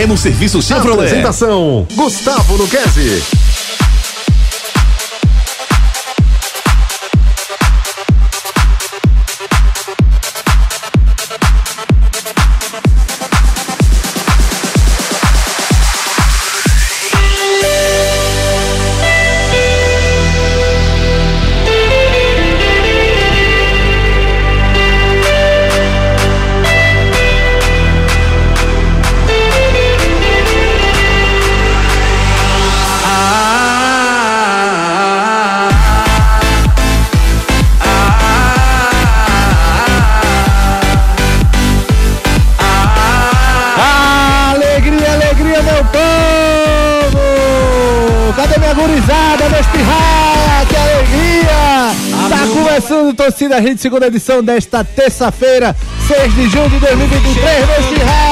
é no serviço Chevrolet. Apresentação: Gustavo Luquezzi. Torcida Rede, segunda edição desta terça-feira, 6 de junho de 2023, neste raia!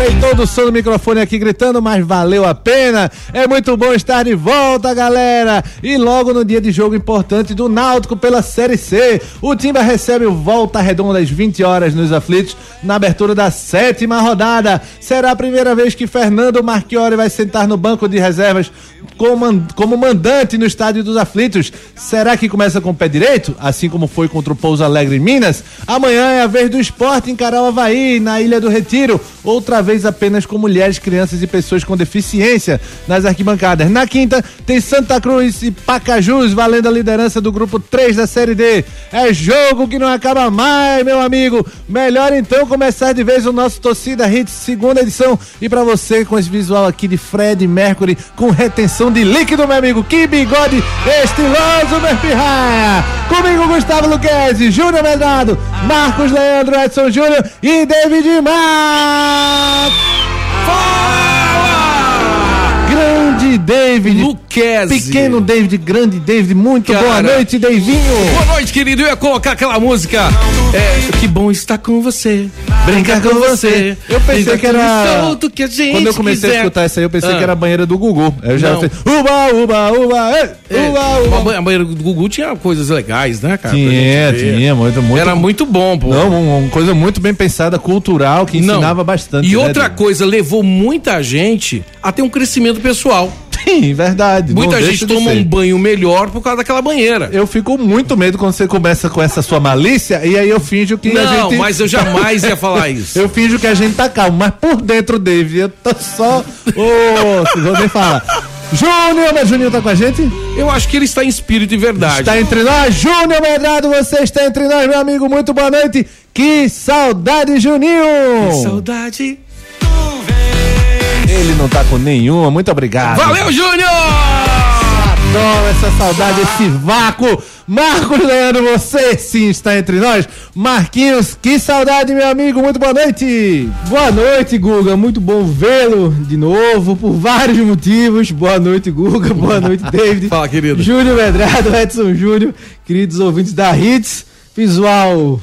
Estourei todo o som do microfone aqui gritando, mas valeu a pena. É muito bom estar de volta, galera. E logo no dia de jogo importante do Náutico pela Série C, o Timba recebe o Volta Redonda às 20 horas nos aflitos, na abertura da sétima rodada. Será a primeira vez que Fernando Marchiori vai sentar no banco de reservas como, como mandante no estádio dos aflitos. Será que começa com o pé direito, assim como foi contra o Pouso Alegre em Minas? Amanhã é a vez do esporte encarar o Havaí, na Ilha do Retiro. Outra vez apenas com mulheres, crianças e pessoas com deficiência nas arquibancadas. Na quinta, tem Santa Cruz e Pacajus valendo a liderança do grupo 3 da Série D. É jogo que não acaba mais, meu amigo. Melhor então começar de vez o nosso Torcida Hits, segunda edição. E pra você, com esse visual aqui de Fred Mercury, com retenção de líquido, meu amigo. Que bigode estiloso, meu pirraia. Comigo, Gustavo Luquezzi, Júnior Medrado, Marcos Leandro, Edson Júnior e David Mar. Grande David. Pequeno David, grande David. Muito Cara. boa noite, Davinho. Boa noite, querido. Eu ia colocar aquela música. É, que bom estar com você. Brincar com você. Eu pensei que era- solto que a gente Quando eu comecei a quiser. escutar essa aí, eu pensei Ah. que era a banheira do Gugu. Eu já Não. fiz. Uba, uba, uba, ei, É, uba, a uba. ba- A banheira do Gugu tinha coisas legais, né, cara? Tinha, tinha, muito, muito. Era muito bom, pô. Não, um- uma coisa muito bem pensada, cultural, que Não. ensinava bastante. E né, outra David? coisa, levou muita gente a ter um crescimento pessoal. Sim, verdade. Muita não gente toma um banho melhor por causa daquela banheira. Eu fico muito medo quando você começa com essa sua malícia e aí eu finjo que a Não, gente. mas eu jamais ia falar isso. Eu finjo que a gente tá calmo, mas por dentro, David, eu tô só. Ô, não vou nem falar. Júnior, mas Júnior tá com a gente? Eu acho que ele está em espírito e verdade. Está entre nós, Júnior Medrado, você está entre nós, meu amigo, muito boa noite. Que saudade, Juninho! Saudade. Ele não tá com nenhuma, muito obrigado. Valeu, Júnior! Adoro essa saudade, esse vácuo. Marcos Leandro, você sim está entre nós. Marquinhos, que saudade, meu amigo, muito boa noite. Boa noite, Guga. Muito bom vê-lo de novo, por vários motivos. Boa noite, Guga. Boa noite, David. Fala, querido. Júnior Medrado, Edson Júnior, queridos ouvintes da Hits. Visual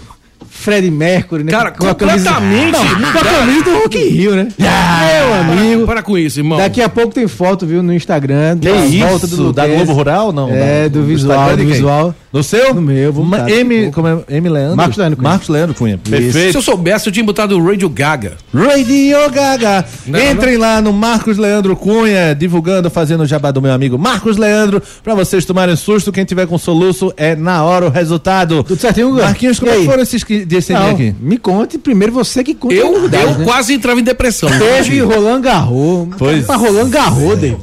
Fred Mercury, né? Cara, Com a camisa- completamente. Não, com a camisa do Rock in Rio, né? Meu amigo. Para com isso, irmão. Daqui a pouco tem foto, viu, no Instagram. Que da isso, volta do da. Globo Rural, não? É, Da- do visual, do visual. No seu? No meu, vou botar M, como é? M Leandro? Marcos Leandro Cunha. Marcos Leandro Cunha. Se Perfeito. eu soubesse, eu tinha botado o Radio Gaga. Radio Gaga. Não, Entrem lá no Marcos Leandro Cunha, divulgando, fazendo o jabá do meu amigo Marcos Leandro, pra vocês tomarem susto. Quem tiver com soluço é na hora o resultado. Tudo certinho, Guga? Marquinhos, como E é foram esses vir Não, aqui? me conte primeiro você que conta Eu, novidades, eu né? quase entrava em depressão. Teve Roland Garros. Pois. Pra Roland Garros, David.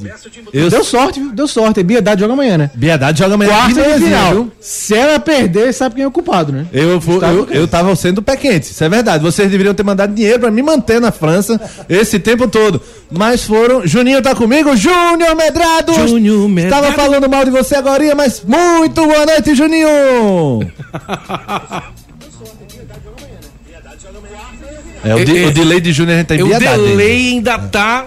Eu- Deu sorte, viu? Deu sorte. Biedade joga amanhã, né? Biedade joga amanhã. Quarta de final. Se ela perder, sabe quem é o culpado, né? Eu, Estava eu, o eu tava sendo pé quente, isso é verdade. Vocês deveriam ter mandado dinheiro pra me manter na França esse tempo todo. Mas foram. Juninho tá comigo? Júnior Medrado! Júnior Medrado. Estava falando mal de você agora, mas muito boa noite, Juninho! É, o, de- É, é. o delay de Júnior a gente tem o piedade. delay ainda tá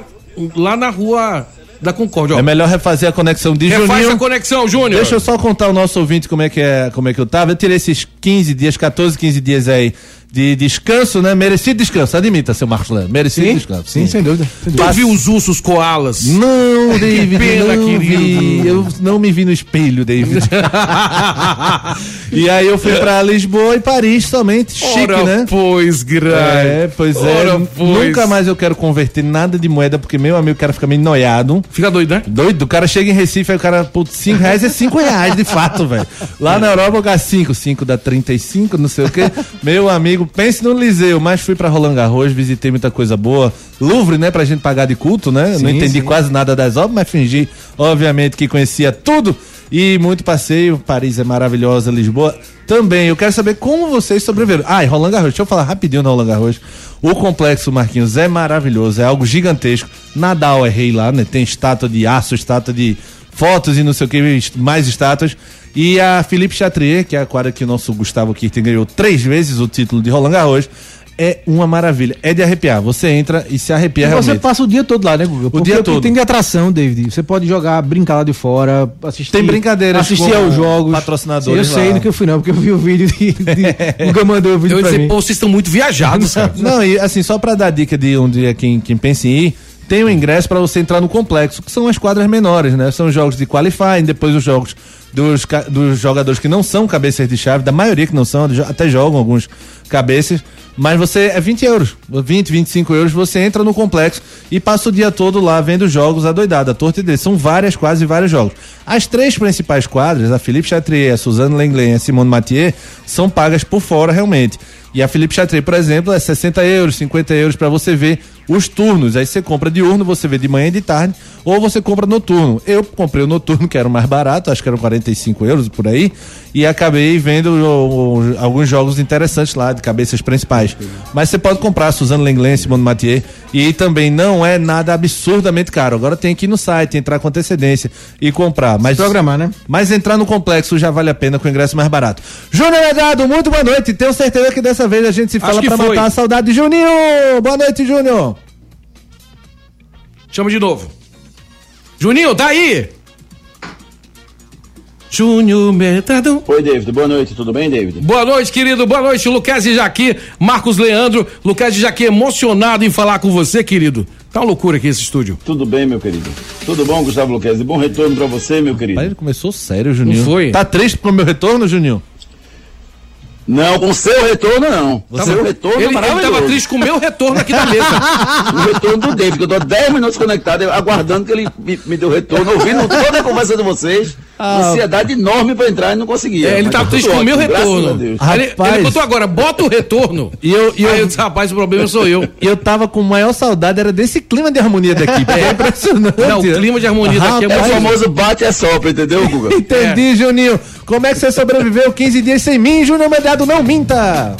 lá na rua da Concórdia. ó. É melhor refazer a conexão de Refaz Juninho. a conexão, Júnior. Deixa eu só contar ao nosso ouvinte como é que é, como é que eu tava. Eu tirei esses 15 dias, 14, 15 dias aí de descanso, né? Merecido descanso, admita, seu Marcos Leandro. Merecido descanso. Sim, sem dúvida. Sem Tu dúvida. viu os ursos koalas? Não, David, pena, não querido. vi. Eu não me vi no espelho, David. e aí eu fui pra Lisboa e Paris somente. Chique, Ora, né? pois, grande. É, pois é. Ora, pois. Nunca mais eu quero converter nada de moeda, porque meu amigo, o cara fica meio noiado. Fica doido, né? Doido, o cara chega em Recife, aí o cara, putz, 5 reais é 5 reais, de fato, velho. Lá na Europa eu gasto 5, 5 dá 35, não sei o quê. Meu amigo, pense no Liseu, mas fui pra Roland Garros, visitei muita coisa boa. Louvre, né, pra gente pagar de culto, né? não Sim, entendi sim. quase nada das obras, mas fingi, obviamente, que conhecia tudo. E muito passeio, Paris é maravilhosa, Lisboa também. Eu quero saber como vocês sobreviveram. Ah, e Roland Garros, deixa eu falar rapidinho no Roland Garros. O complexo Marquinhos é maravilhoso, é algo gigantesco. Nadal é rei lá, né? Tem estátua de aço, estátua de fotos e não sei o que, mais estátuas. E a Philippe Chatrier, que é a quadra que o nosso Gustavo Kirten ganhou três vezes o título de Roland Garros, é uma maravilha. É de arrepiar. Você entra e se arrepia E você realmente. passa o dia todo lá, né, Guga? Porque dia o que todo. tem de atração, David. Você pode jogar, brincar lá de fora, assistir. Tem brincadeiras Assistir aos jogos. patrocinadores Eu sei lá. do que eu fui, não, porque eu vi o vídeo de. de Guga mandou o vídeo Eu ia dizer, mim. pô, vocês estão muito viajados, cara. Não, e assim, só pra dar dica de um dia quem, quem pensa em ir, tem um ingresso pra você entrar no complexo, que são as quadras menores, né? São jogos de qualifying, depois os jogos dos, dos jogadores que não são cabeças de chave, da maioria que não são, até jogam alguns cabeças, mas você é 20 euros, 20, 25 euros, você entra no complexo e passa o dia todo lá vendo jogos a torta e dele. São várias, quase vários jogos. As três principais quadras, a Philippe Chatrier, a Suzanne Lenglen e a Simone Mathieu, são pagas por fora realmente. E a Philippe Chatrier, por exemplo, é 60 euros, 50 euros para você ver os turnos. Aí você compra diurno, você vê de manhã e de tarde, ou você compra noturno. Eu comprei o noturno, que era o mais barato, acho que eram 45 euros por aí, e acabei vendo o- o- alguns jogos interessantes lá, de cabeças principais. Mas você pode comprar Suzano Lenglen, Simone Mathieu, e também não é nada absurdamente caro. Agora tem que ir no site, entrar com antecedência e comprar. Mas Programar, né? mas entrar no complexo já vale a pena com o ingresso mais barato. Júnior Medrado, muito boa noite. Tenho certeza que dessa vez a gente se fala foi. matar a saudade de Juninho. Boa noite, Júnior. Chama de novo. Juninho, tá aí? Júnior Metadão. Oi, David. Boa noite. Tudo bem, David? Boa noite, querido. Boa noite, Lucas e Jaqui, Marcos Leandro. Lucas e Jaqui emocionado em falar com você, querido. Tá uma loucura aqui esse estúdio. Tudo bem, meu querido? Tudo bom, Gustavo Luquezzi? Bom retorno pra você, meu querido. Mas ele começou sério, Juninho. Não foi? Tá triste pro meu retorno, Juninho? Não, com seu retorno, não. O seu retorno ele, ele tava triste com o meu retorno aqui da mesa. O retorno do David, que eu tô 10 minutos conectado, aguardando que ele me, me deu retorno, ouvindo toda a conversa de vocês. Ansiedade enorme pra entrar e não conseguia. É, ele tá triste com o meu retorno. Ele, ele botou agora, bota o retorno. E eu, e eu, Aí eu disse, rapaz, o problema sou eu. e eu tava com maior saudade, era desse clima de harmonia da equipe. É impressionante. Não, o clima de harmonia daqui é É o famoso bate e sopra, entendeu, Guga? Entendi, Juninho. Como é que você sobreviveu 15 dias sem mim, Júnior Medrado? Não minta.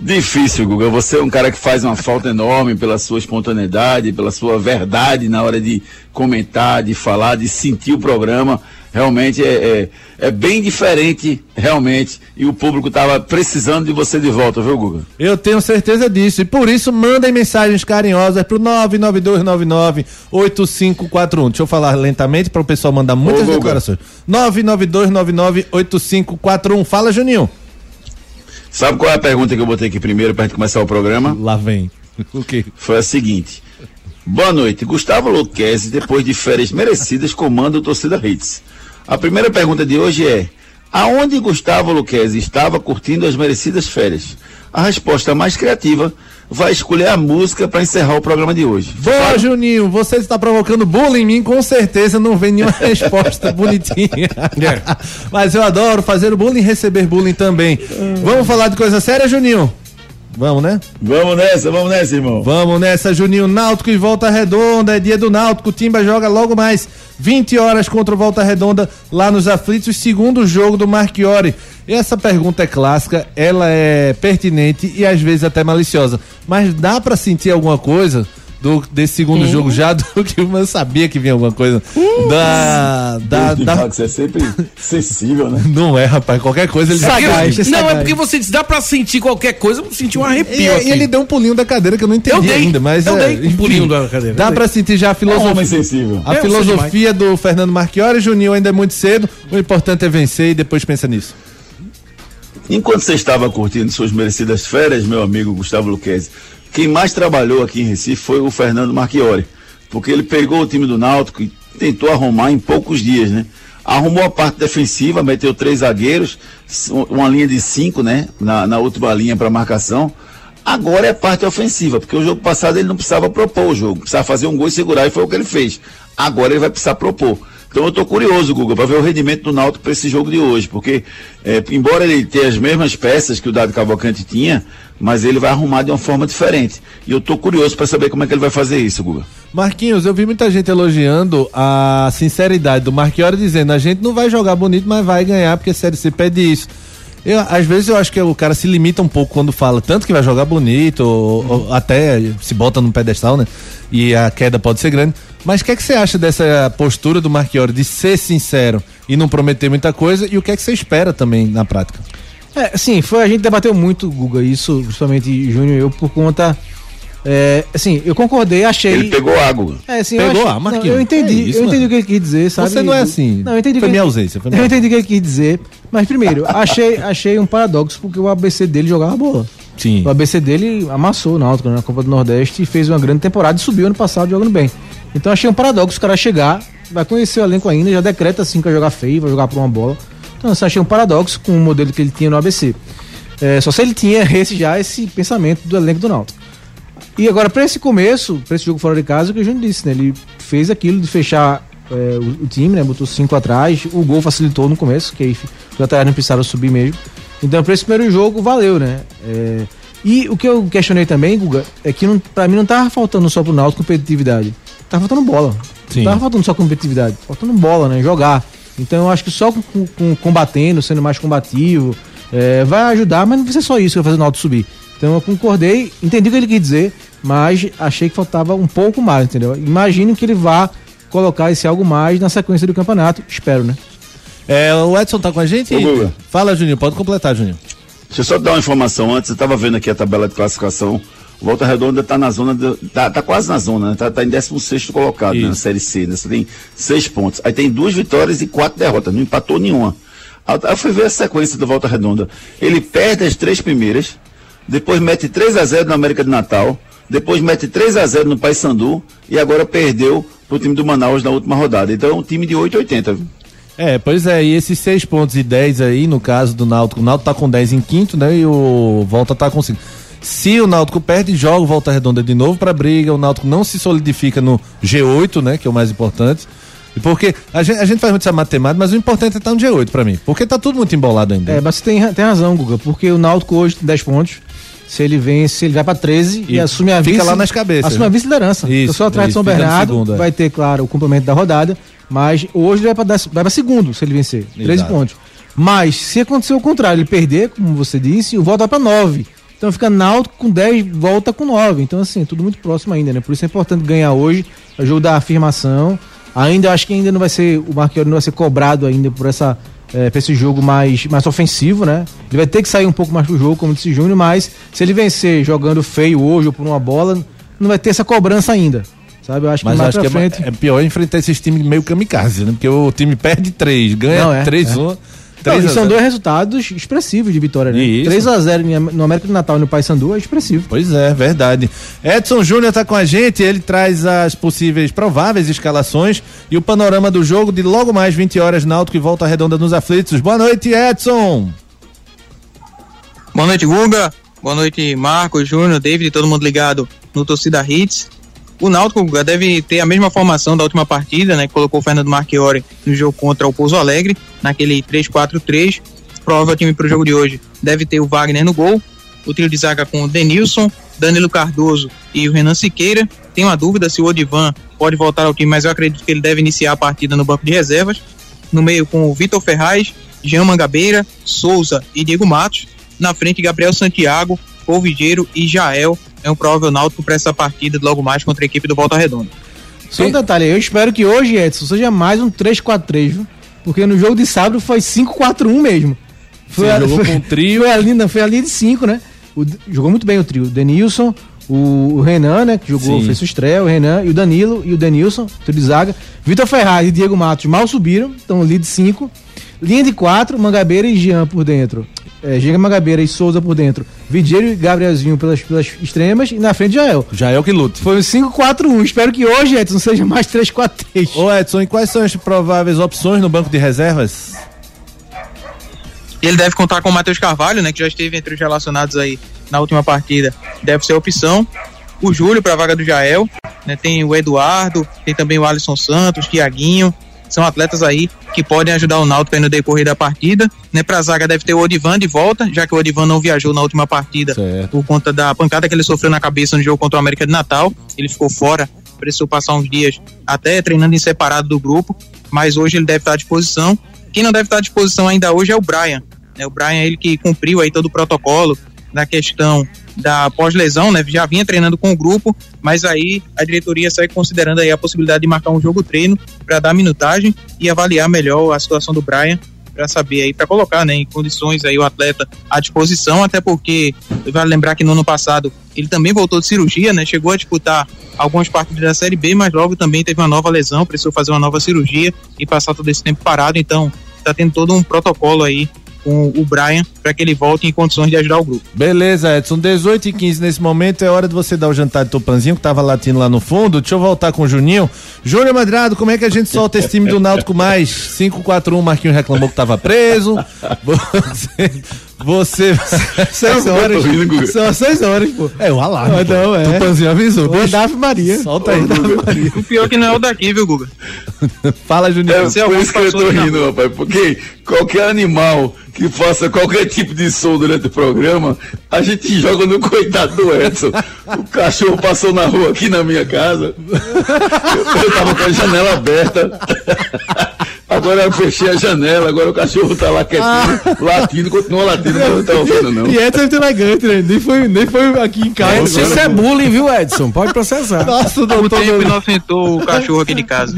Difícil, Guga. Você é um cara que faz uma falta enorme pela sua espontaneidade, pela sua verdade na hora de comentar, de falar, de sentir o programa. Realmente é, é, é bem diferente, realmente. E o público estava precisando de você de volta, viu, Guga? Eu tenho certeza disso. E por isso, mandem mensagens carinhosas pro 992998541. Deixa eu falar lentamente para o pessoal mandar muitas Ô, declarações. 992998541. Fala, Juninho. Sabe qual é a pergunta que eu botei aqui primeiro para gente começar o programa? Lá vem. O quê? Foi a seguinte. Boa noite. Gustavo Luquezzi, depois de férias merecidas, comanda o Torcida Hits. A primeira pergunta de hoje é: aonde Gustavo Luquezzi estava curtindo as merecidas férias? A resposta mais criativa vai escolher a música para encerrar o programa de hoje. Boa, Juninho. Você está provocando bullying em mim, com certeza não vem nenhuma resposta bonitinha. Mas eu adoro fazer o bullying e receber bullying também. Vamos falar de coisa séria, Juninho? Vamos, né? Vamos nessa, vamos nessa, irmão. Vamos nessa, Juninho. Náutico e Volta Redonda. É dia do Náutico. O Timba joga logo mais 20 horas contra o Volta Redonda lá nos Aflitos. Segundo jogo do Marchiori. Essa pergunta é clássica, ela é pertinente e às vezes até maliciosa. Mas dá pra sentir alguma coisa do, desse segundo jogo já do que eu sabia que vinha alguma coisa da. da, David da- Max é sempre sensível, né? Não é, rapaz. Qualquer coisa ele Sagaz, é não, é sagaz. porque você disse, dá pra sentir qualquer coisa, eu senti um arrepio E, e ele deu um pulinho da cadeira que eu não entendi Eu dei, ainda, mas eu é, dei um pulinho da cadeira, Dá pra sentir já a É um filosofia. homem sensível. A É, eu sei filosofia do Fernando Marchiori, Juninho ainda é muito cedo. O importante é vencer e depois pensa nisso. Enquanto você estava curtindo suas merecidas férias, meu amigo Gustavo Luquezzi, quem mais trabalhou aqui em Recife foi o Fernando Marchiori, porque ele pegou o time do Náutico e tentou arrumar em poucos dias, né? Arrumou a parte defensiva, meteu três zagueiros, uma linha de cinco, né? Na, na última linha para marcação. Agora é a parte ofensiva, porque o jogo passado ele não precisava propor o jogo, precisava fazer um gol e segurar, e foi o que ele fez. Agora ele vai precisar propor. Então eu estou curioso, Guga, para ver o rendimento do Náutico para esse jogo de hoje, porque é, embora ele tenha as mesmas peças que o Dado Cavalcante tinha, mas ele vai arrumar de uma forma diferente. E eu estou curioso para saber como é que ele vai fazer isso, Guga. Marquinhos, eu vi muita gente elogiando a sinceridade do Marquiori dizendo a gente não vai jogar bonito, mas vai ganhar porque a Série C pede isso. Eu, às vezes eu acho que o cara se limita um pouco quando fala tanto que vai jogar bonito, ou, ou até se bota num pedestal, né? E a queda pode ser grande. Mas o que é que você acha dessa postura do Marchiori de ser sincero e não prometer muita coisa? E o que é que você espera também na prática? É, sim, foi, a gente debateu muito, Guga, isso, principalmente Júnior e eu, por conta. É, assim, eu concordei, achei. Ele pegou água. É, assim, Pegou eu a Marquinhos. Não, eu entendi, É isso, eu entendi mano. o que ele quis dizer, sabe? Você não é assim. Não, eu entendi Foi que minha ausência, foi minha Eu entendi o que ele quis dizer, mas primeiro, achei, achei um paradoxo porque o ABC dele jogava bola. Sim. O ABC dele amassou o Náutico né, na Copa do Nordeste e fez uma grande temporada e subiu ano passado jogando bem. Então achei um paradoxo o cara chegar, vai conhecer o elenco ainda, já decreta assim que vai jogar feio, vai jogar por uma bola. Então assim, achei um paradoxo com o modelo que ele tinha no ABC. É, só se ele tinha esse, já esse pensamento do elenco do Náutico. E agora, para esse começo, para esse jogo fora de casa, o que o Júnior disse, né? Ele fez aquilo de fechar é, o, o time, né? Botou cinco atrás, o gol facilitou no começo, que aí os laterais não precisaram subir mesmo. Então, para esse primeiro jogo, valeu, né? É, e o que eu questionei também, Guga, é que pra mim não tava faltando só pro Náutico competitividade. Tava faltando bola. Sim. Não tava faltando só competitividade. Faltando bola, né? Jogar. Então eu acho que só com, com- com combatendo, sendo mais combativo, é, vai ajudar, mas não vai ser só isso que vai fazer o Náutico subir. Então eu concordei, entendi o que ele quis dizer, mas achei que faltava um pouco mais, entendeu? Imagino que ele vá colocar esse algo mais na sequência do campeonato. Espero, né? É, o Edson tá com a gente? Ô. Fala, Juninho, pode completar, Juninho. Deixa eu só dar uma informação antes, eu estava vendo aqui a tabela de classificação. O Volta Redonda está na zona, de, tá, quase na zona, né? tá, tá em 16 colocado né, na. Série C, né? Você tem seis pontos. Aí tem duas vitórias e quatro derrotas, não empatou nenhuma. Eu fui ver a sequência do Volta Redonda. Ele perde as três primeiras, depois mete 3 a 0 no América de Natal, depois mete 3 a 0 no Paysandu e agora perdeu pro time do Manaus na última rodada. Então é um time de 8,80. É, pois é, e esses 6 pontos e 10 aí, no caso do Náutico, o Náutico tá com 10 em quinto, né? E o Volta tá com 5. Se o Náutico perde, joga o Volta Redonda de novo pra briga, o Náutico não se solidifica no G8, né? Que é o mais importante. E Porque a gente, a gente faz muito essa matemática, mas o importante é estar no G8 pra mim. Porque tá tudo muito embolado ainda. É, mas você tem, tem razão, Guga, porque o Náutico hoje tem 10 pontos. Se ele vence, ele vai pra 13 e, E assume a fica vice. lá nas cabeças, Assume a né? vice-liderança. Isso, Eu sou atrás de isso, São fica no Bernardo, segundo, é. vai ter, claro, o complemento da rodada, mas hoje ele vai pra segundo se ele vencer. 13 Exato. pontos. Mas se acontecer o contrário, ele perder, como você disse, o volta vai pra 9. Então fica Náutico com 10, volta com 9. Então, assim, é tudo muito próximo ainda, né? Por isso é importante ganhar hoje, é o jogo da afirmação. Ainda acho que ainda não vai ser, o Marquinhos não vai ser cobrado ainda por essa é, esse jogo mais, mais ofensivo, né? Ele vai ter que sair um pouco mais do jogo, como disse Júnior, mas se ele vencer jogando feio hoje ou por uma bola, não vai ter essa cobrança ainda. Sabe? Eu acho que Mas mais acho pra que é, frente. é pior enfrentar esses times meio kamikaze, né? Porque o time perde 3, Não, ganha é, 3 é. 1 Não, 3 e são dois resultados expressivos de vitória, né? Isso. 3x0 no América do Natal e no Paysandu é expressivo. Pois é, verdade. Edson Júnior tá com a gente, ele traz as possíveis prováveis escalações e o panorama do jogo de logo mais 20 horas Náutico e volta redonda nos aflitos. Boa noite, Edson. Boa noite, Guga. Boa noite, Marcos, Júnior, David, todo mundo ligado no Torcida Hits. O Náutico deve ter a mesma formação da última partida, né? Colocou o Fernando Marchiori no jogo contra o Pouso Alegre, naquele 3-4-3. Provável time para o jogo de hoje deve ter o Wagner no gol. O trio de zaga com o Denilson, Danilo Cardoso e o Renan Siqueira. Tem uma dúvida se o Odivan pode voltar ao time, mas eu acredito que ele deve iniciar a partida no banco de reservas. No meio com o Vitor Ferraz, Jean Mangabeira, Souza e Diego Matos. Na frente, Gabriel Santiago, Polvigeiro e Jael. É um provável náutico para essa partida logo mais contra a equipe do Volta Redonda. Só um detalhe, eu espero que hoje, Edson, seja mais um 3-4-3, viu? Porque no jogo de sábado foi 5-4-1 mesmo. Você jogou com um trio. Foi a linha, foi a linha de 5, né? O- jogou muito bem o trio. O Denilson, o, o Renan, né? Que jogou, Sim. fez sua estreia, o Renan e o Danilo e o Denilson, trio de zaga. Vitor Ferraz e Diego Matos mal subiram, estão linha de 5. Linha de 4, Mangabeira e Jean por dentro. É, Giga Magabeira e Souza por dentro, Vidieiro e Gabrielzinho pelas, pelas extremas e na frente Jael. Jael que luta. Foi um 5-4-1. Espero que hoje, Edson, seja mais 3-4-3. Ô Edson, e quais são as prováveis opções no banco de reservas? Ele deve contar com o Matheus Carvalho, né, que já esteve entre os relacionados aí na última partida. Deve ser a opção. O Júlio para a vaga do Jael, né, tem o Eduardo, tem também o Alisson Santos, Tiaguinho. São atletas aí que podem ajudar o Náutico no decorrer da partida. Né, para a zaga deve ter o Odivan de volta, já que o Odivan não viajou na última partida Certo. por conta da pancada que ele sofreu na cabeça no jogo contra o América de Natal. Ele ficou fora, precisou passar uns dias até treinando em separado do grupo, mas hoje ele deve estar à disposição. Quem não deve estar à disposição ainda hoje é o Brian. Né? O Brian, ele que cumpriu aí todo o protocolo na questão da pós-lesão, né? Já vinha treinando com o grupo, mas aí a diretoria segue considerando aí a possibilidade de marcar um jogo treino para dar minutagem e avaliar melhor a situação do Brian para saber aí, para colocar, né, em condições aí o atleta à disposição, até porque vale lembrar que no ano passado ele também voltou de cirurgia, né, chegou a disputar algumas partidas da Série B, mas logo também teve uma nova lesão, precisou fazer uma nova cirurgia e passar todo esse tempo parado, então tá tendo todo um protocolo aí com o Brian para que ele volte em condições de ajudar o grupo. Beleza, Edson. 18 e 15 nesse momento é hora de você dar o jantar de Tupanzinho, que tava latindo lá no fundo. Deixa eu voltar com o Juninho. Júnior Madrado, como é que a gente solta esse time do Náutico mais? 5-4-1, Marquinhos reclamou que tava preso. Você. Você. Seis horas. tô rindo, Guga. São seis horas, pô. É o alarme. Ah, não, é. Tupanzinho avisou. Ô, Dave Maria. Solta aí. O pior é que não é o daqui, viu, Guga? Fala, Juninho. É Você por isso que eu tô rindo, rapaz, porque qualquer animal que faça qualquer tipo de som durante o programa, a gente joga no coitado do Edson. O cachorro passou na rua aqui na minha casa, eu, eu tava com a janela aberta, agora eu fechei a janela, agora o cachorro tá lá quietinho, latindo, continua latindo, mas não tá ouvindo não. E Edson é muito elegante, né? Nem foi, nem foi aqui em casa. Isso, isso é bullying, viu, Edson? Pode processar. Nossa, O doutor. tempo inocentou o cachorro aqui de casa.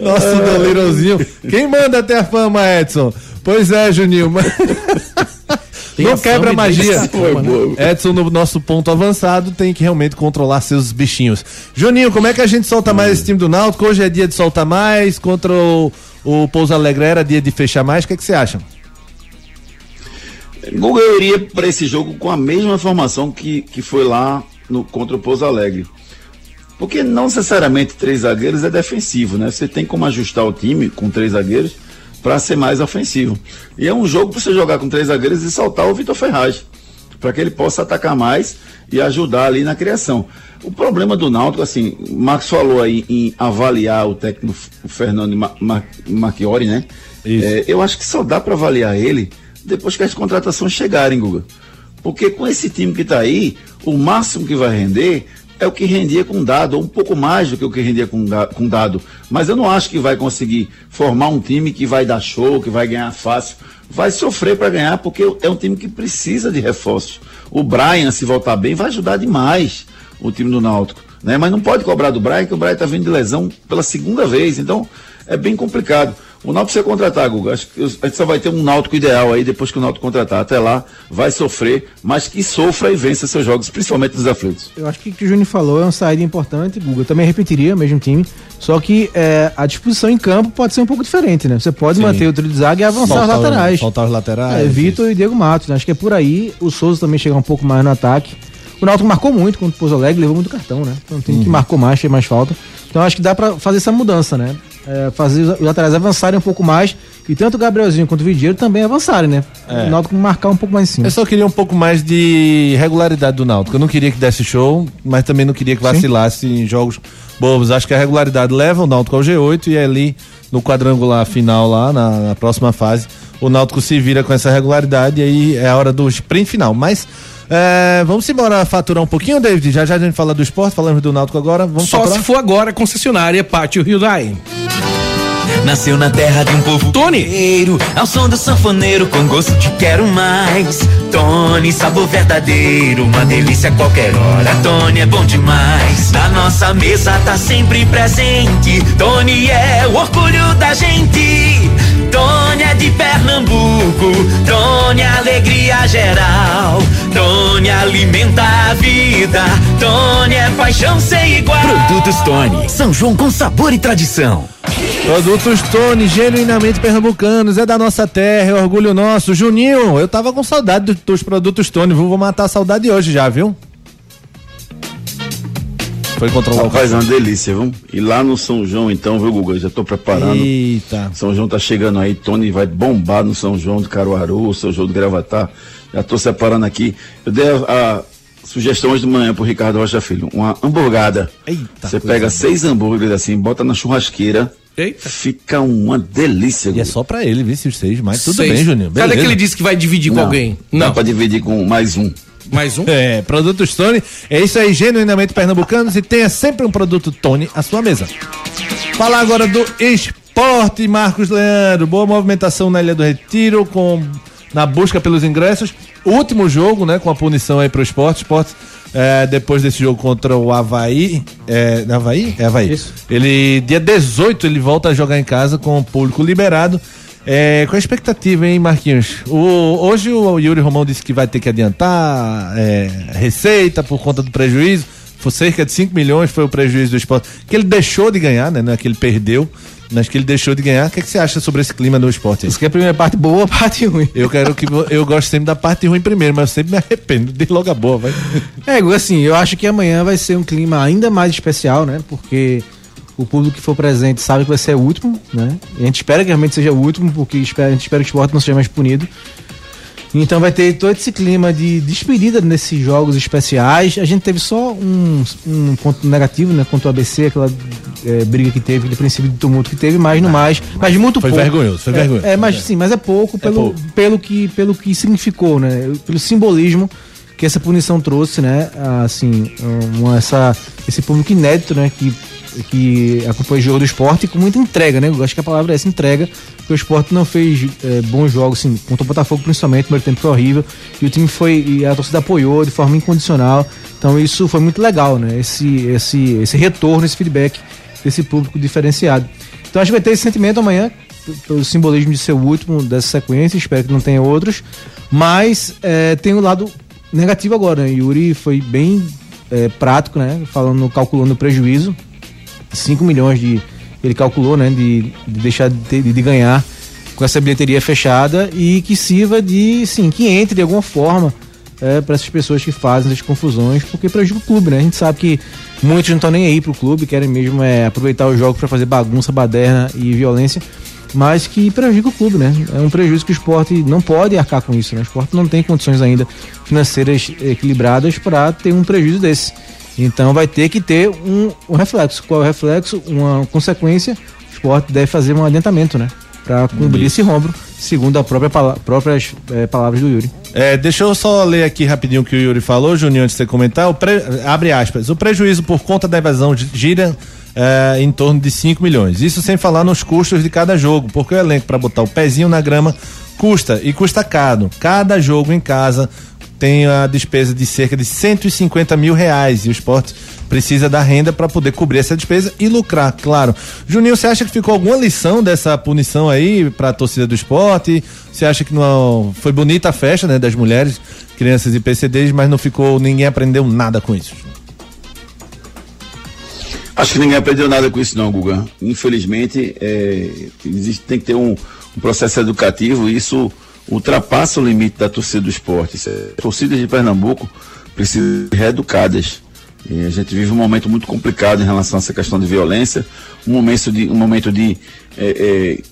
Nosso doleirozinho. Quem manda até a fama, Edson? Pois é, Juninho. mas- Tem Não a quebra a magia. Foi boa. Edson, no nosso ponto avançado, tem que realmente controlar seus bichinhos. Juninho, como é que a gente solta mais esse time do Náutico? Hoje é dia de soltar mais, contra o, o Pouso Alegre era dia de fechar mais. O que, é que você acha? Guga, eu iria para esse jogo com a mesma formação que, que foi lá no, contra o Pouso Alegre. Porque não necessariamente três zagueiros é defensivo, né? Você tem como ajustar o time com três zagueiros para ser mais ofensivo. E é um jogo para você jogar com três zagueiros e soltar o Vitor Ferraz, para que ele possa atacar mais e ajudar ali na criação. O problema do Náutico, assim, o Marcos falou aí em avaliar o técnico Fernando Ma- Ma- Marchiori, né? É, eu acho que só dá para avaliar ele depois que as contratações chegarem, Guga. Porque com esse time que está aí, o máximo que vai render é o que rendia com dado, ou um pouco mais do que o que rendia com, com dado. Mas eu não acho que vai conseguir formar um time que vai dar show, que vai ganhar fácil. Vai sofrer para ganhar, porque é um time que precisa de reforços. O Brian, se voltar bem, vai ajudar demais o time do Náutico. Né? Mas não pode cobrar do Brian, que o Brian está vindo de lesão pela segunda vez. Então, é bem complicado. O Náutico precisa contratar, Guga. Acho que a gente só vai ter um Náutico ideal aí depois que o Náutico contratar. Até lá, vai sofrer, mas que sofra e vença seus jogos, principalmente dos aflitos. Eu acho que o que o Júnior falou é uma saída importante, Guga. Eu também repetiria o mesmo time. Só que é, a disposição em campo pode ser um pouco diferente, né? Você pode manter o trio de zaga e avançar os laterais. Soltar os laterais. É, Vitor e Diego Matos, né? Acho que é por aí. O Souza também chegar um pouco mais no ataque. O Náutico marcou muito contra o Pouso Alegre, levou muito cartão, né? Então tem que marcou mais, fez mais falta. Então acho que dá pra fazer essa mudança, né? É, fazer os laterais avançarem um pouco mais e tanto o Gabrielzinho quanto o Vidieiro também avançarem, né? O Náutico marcar um pouco mais em cima. Eu só queria um pouco mais de regularidade do Náutico. Eu não queria que desse show, mas também não queria que vacilasse em jogos bobos. Acho que a regularidade leva o Náutico ao G8 e ali no quadrangular final lá, na, na próxima fase, o Náutico se vira com essa regularidade e aí é a hora do sprint final. Mas é, vamos embora faturar um pouquinho, David? Já já a gente fala do esporte, falamos do Náutico agora. Vamos Só faturar? se for agora, concessionária Pátio Hyundai. Nasceu na terra de um povo Tony. guerreiro, ao som do sanfoneiro com gosto de quero mais. Tony, sabor verdadeiro, uma delícia a qualquer hora. Tony é bom demais. Na nossa mesa tá sempre presente. Tony é o orgulho da gente. Tony é de Pernambuco. Tony é alegria geral. Tony alimenta a vida. Tony é paixão sem igual. Produtos Tony, São João com sabor e tradição. Produtos Tony, genuinamente pernambucanos, é da nossa terra, é orgulho nosso. Juninho, eu tava com saudade dos, dos produtos Tony, vou matar a saudade hoje já, viu? Foi controlar o Rapaz, é uma delícia, viu? E lá no São João, então, viu, Guga? Já tô preparando. Eita. São João tá chegando aí, Tony vai bombar no São João de Caruaru, São João de Gravatar. Já tô separando aqui. Eu dei a, a sugestão hoje de manhã pro Ricardo Rocha Filho. Uma hamburgada. Eita, Você pega boa. seis hambúrgueres assim, bota na churrasqueira. Eita. Fica uma delícia, E é só pra ele, viu, esses seis, mas tudo Seis. bem, Juninho. Cadê beleza. que ele disse que vai dividir com Não, alguém? Dá Não. pra dividir com mais um. Mais um? É, produtos Tony, é isso aí, genuinamente pernambucanos e tenha sempre um produto Tony à sua mesa. Falar agora do esporte, Marcos Leandro. Boa movimentação na Ilha do Retiro, com na busca pelos ingressos. Último jogo, né, com a punição aí pro esporte. Esporte, é, depois desse jogo contra o Havaí. É, Havaí? É Havaí. Ele, dia 18, ele volta a jogar em casa com o público liberado. É, com a expectativa, hein, Marquinhos? O, hoje o Yuri Romão disse que vai ter que adiantar é, receita por conta do prejuízo. Foi cerca de 5 milhões foi o prejuízo do esporte. Que ele deixou de ganhar, né? Não é que ele perdeu, mas que ele deixou de ganhar. O que, é que você acha sobre esse clima no esporte? Isso que é a primeira parte boa, a parte ruim. Eu quero que eu gosto sempre da parte ruim primeiro, mas eu sempre me arrependo de logo a boa, vai. É, assim, eu acho que amanhã vai ser um clima ainda mais especial, né? Porque o público que for presente sabe que vai ser o último, né? E a gente espera que realmente seja o último, porque espera- a gente espera que o esporte não seja mais punido. Então vai ter todo esse clima de despedida nesses jogos especiais. A gente teve só um, um ponto negativo, né? Contra o ABC, aquela eh, briga que teve, aquele princípio de tumulto que teve, mas no mais. Mas muito Foi pouco. vergonhoso, foi É, vergonhoso. É, mas sim, mas é pouco pelo, pouco. pelo, que, pelo que significou, né? Pelo simbolismo que essa punição trouxe, né? Assim, uma, essa, esse público inédito, né? Que, que acompanha o jogo do esporte com muita entrega, né? Eu acho que a palavra é essa, entrega, porque o esporte não fez eh, bons jogos, assim, contra o Botafogo principalmente, o primeiro tempo foi horrível, e o time foi, e a torcida apoiou de forma incondicional, então isso foi muito legal, né? Esse, esse, esse retorno, esse feedback desse público diferenciado. Então acho que vai ter esse sentimento amanhã, pelo simbolismo de ser o último dessa sequência, espero que não tenha outros, mas eh, tem o lado negativo agora, né? Yuri foi bem eh, prático, né? Falando, calculando o prejuízo, 5 milhões de. Ele calculou, né? De, de deixar de, de ganhar com essa bilheteria fechada e que sirva de, sim, que entre de alguma forma para essas pessoas que fazem essas confusões, porque prejudica o clube, né? A gente sabe que muitos não estão nem aí pro clube, querem mesmo é, aproveitar os jogos para fazer bagunça, baderna e violência, mas que prejudica o clube, né? É um prejuízo que o esporte não pode arcar com isso, né? O esporte não tem condições ainda financeiras equilibradas para ter um prejuízo desse. Então vai ter que ter um, um reflexo. Qual é o reflexo? Uma consequência. O esporte deve fazer um adiantamento, né? Para cobrir esse rombo, segundo as própria pala próprias eh, palavras do Yuri. É, deixa eu só ler aqui rapidinho o que o Yuri falou, Juninho, antes de você comentar. O pre- Abre aspas. O prejuízo por conta da evasão gi- gira é, em torno de 5 milhões. Isso sem falar nos custos de cada jogo, porque o elenco para botar o pezinho na grama custa e custa caro. Cada jogo em casa tem a despesa de cerca de 150 mil reais e o esporte precisa da renda para poder cobrir essa despesa e lucrar, claro. Juninho, você acha que ficou alguma lição dessa punição aí para a torcida do esporte? Você acha que não foi bonita a festa, né, das mulheres, crianças e PCDs, mas não ficou ninguém aprendeu nada com isso? Acho que ninguém aprendeu nada com isso não, Guga. Infelizmente, é, existe, tem que ter um, um processo educativo isso ultrapassa o limite da torcida do esporte. É- As torcidas de Pernambuco precisam ser reeducadas. E a gente vive um momento muito complicado em relação a essa questão de violência, um momento de, um momento de, é, é,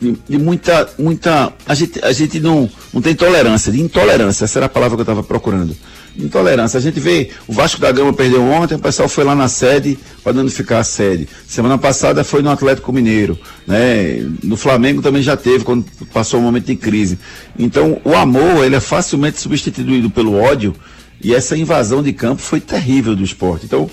de, de muita, muita. A gente, a gente não, não tem tolerância, de intolerância, essa era a palavra que eu estava procurando. Intolerância. A gente vê, o Vasco da Gama perdeu ontem, o pessoal foi lá na sede para danificar a sede. Semana passada foi no Atlético Mineiro, né? No Flamengo também já teve, quando passou um momento de crise. Então, o amor, ele é facilmente substituído pelo ódio, e essa invasão de campo foi terrível do esporte. Então,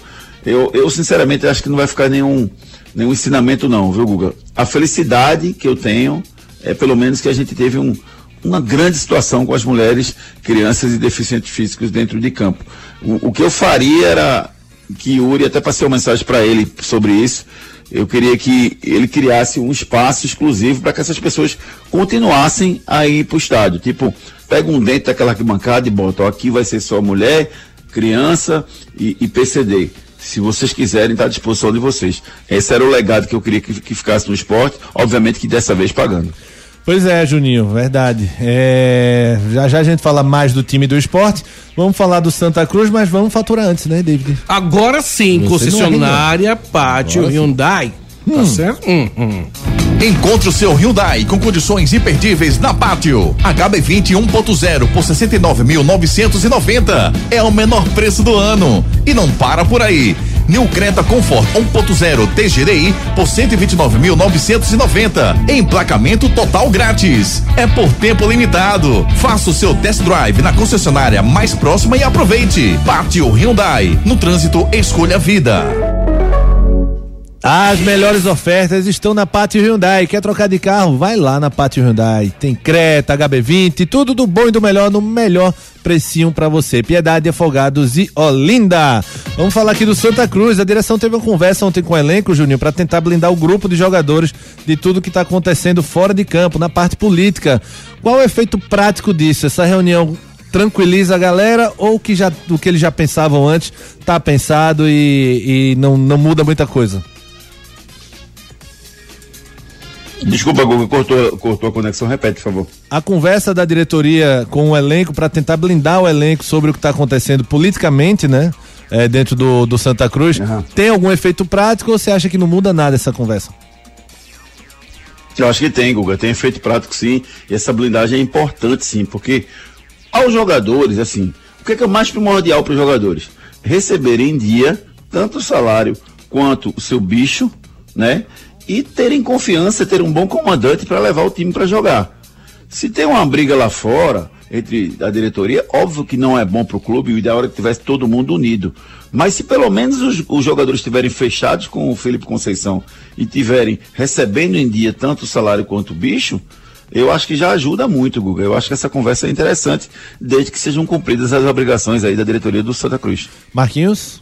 eu, eu sinceramente acho que não vai ficar nenhum, nenhum ensinamento não, viu, Guga? A felicidade que eu tenho é pelo menos que a gente teve um, uma grande situação com as mulheres, crianças e deficientes físicos dentro de campo. O, o que eu faria era que Yuri, até passei uma mensagem para ele sobre isso, eu queria que ele criasse um espaço exclusivo para que essas pessoas continuassem a ir para o estádio. Tipo, pega um dentro daquela arquibancada e bota, ó, aqui vai ser só mulher, criança e, e PCD. Se vocês quiserem, está à disposição de vocês. Esse era o legado que eu queria que, que ficasse no esporte, obviamente que dessa vez pagando. Pois é, Juninho, verdade. É, já já a gente fala mais do time do esporte. Vamos falar do Santa Cruz, mas vamos faturar antes, né, David? Agora sim, Você concessionária Pátio Agora sim. Hyundai. Tá certo? Hum, hum. Encontre o seu Hyundai com condições imperdíveis na Pátio. HB20 1.0 por 69.990 é o menor preço do ano. E não para por aí. New Creta Comfort 1.0 TGDI por 129.990. Emplacamento total grátis. É por tempo limitado. Faça o seu test drive na concessionária mais próxima e aproveite. Pátio Hyundai. No trânsito, escolha vida. As melhores ofertas estão na Pátio Hyundai. Quer trocar de carro? Vai lá na Pátio Hyundai. Tem Creta, HB20, tudo do bom e do melhor no melhor precinho para você. Piedade, Afogados e Olinda. Vamos falar aqui do Santa Cruz. A direção teve uma conversa ontem com o elenco, Juninho, para tentar blindar o grupo de jogadores de tudo que está acontecendo fora de campo, na parte política. Qual o efeito prático disso? Essa reunião tranquiliza a galera ou que já o que eles já pensavam antes tá pensado e, e não, não muda muita coisa? Desculpa, Google, cortou, cortou a conexão. Repete, por favor. a conversa da diretoria com o elenco para tentar blindar o elenco sobre o que está acontecendo politicamente, né? é, dentro do, do Santa Cruz, Aham. tem algum efeito prático ou você acha que não muda nada essa conversa? Eu acho que tem, Guga, tem efeito prático sim, e essa blindagem é importante sim, porque aos jogadores, assim, o que é, que é mais primordial para os jogadores? Receberem em dia tanto o salário quanto o seu bicho, né? E terem confiança, ter um bom comandante para levar o time para jogar. Se tem uma briga lá fora entre a diretoria, óbvio que não é bom para o clube, o ideal era que tivesse todo mundo unido. Mas se pelo menos os, os jogadores estiverem fechados com o Felipe Conceição e tiverem recebendo em dia tanto o salário quanto o bicho, eu acho que já ajuda muito, Guga. Eu acho que essa conversa é interessante, desde que sejam cumpridas as obrigações aí da diretoria do Santa Cruz. Marquinhos?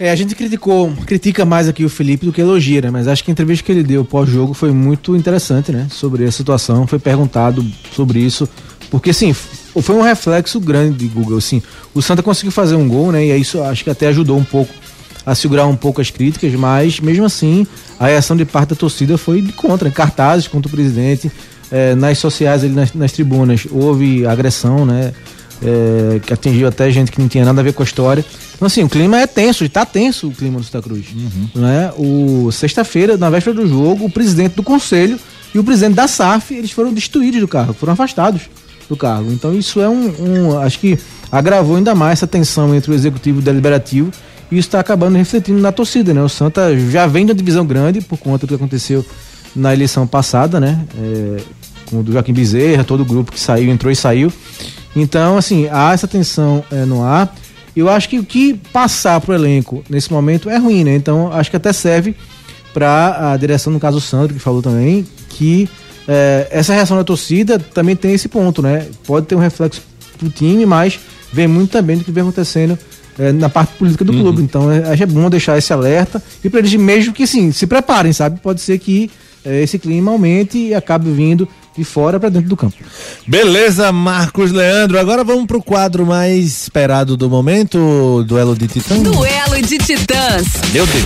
É, a gente criticou, critica mais aqui o Felipe do que elogia, né? Mas acho que a entrevista que ele deu pós-jogo foi muito interessante, né? Sobre a situação, foi perguntado sobre isso. Porque, f- foi um reflexo grande de Google, assim. O Santa conseguiu fazer um gol, né? E isso acho que até ajudou um pouco a segurar um pouco as críticas, mas mesmo assim, a reação de parte da torcida foi de contra, cartazes contra o presidente, eh, nas sociais, ali nas, nas tribunas, houve agressão, né? é, que atingiu até gente que não tinha nada a ver com a história. Então, assim, o clima é tenso, está tenso o clima do Santa Cruz. Né? O Sexta-feira, na véspera do jogo, o presidente do conselho e o presidente da SAF, eles foram destituídos do cargo, foram afastados do cargo. Então, isso é um, um- Acho que agravou ainda mais essa tensão entre o executivo e o deliberativo. E isso está acabando refletindo na torcida, né? O Santa já vem de uma divisão grande por conta do que aconteceu na eleição passada, né? É, com o do Joaquim Bezerra, todo o grupo que saiu, entrou e saiu. Então, assim, há essa tensão é, no ar. Eu acho que o que passar pro elenco nesse momento é ruim, né? Então, acho que até serve para a direção, no caso o Sandro, que falou também, que é, essa reação da torcida também tem esse ponto, né? Pode ter um reflexo pro time, mas vem muito também do que vem acontecendo é, na parte política do clube. Então, é, acho que é bom deixar esse alerta e para eles mesmo que, assim, se preparem, sabe? Pode ser que é, esse clima aumente e acabe vindo de fora para dentro do campo. Beleza, Marcos Leandro. Agora vamos pro quadro mais esperado do momento, duelo de titãs. Duelo de titãs. Meu Deus.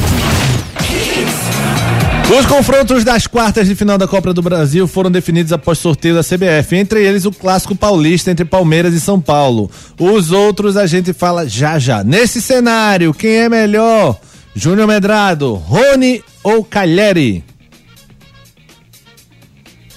Os confrontos das quartas de final da Copa do Brasil foram definidos após sorteio da CBF, entre eles o clássico paulista entre Palmeiras e São Paulo. Os outros a gente fala já já. Nesse cenário, quem é melhor? Júnior Medrado, Rony ou Calheri?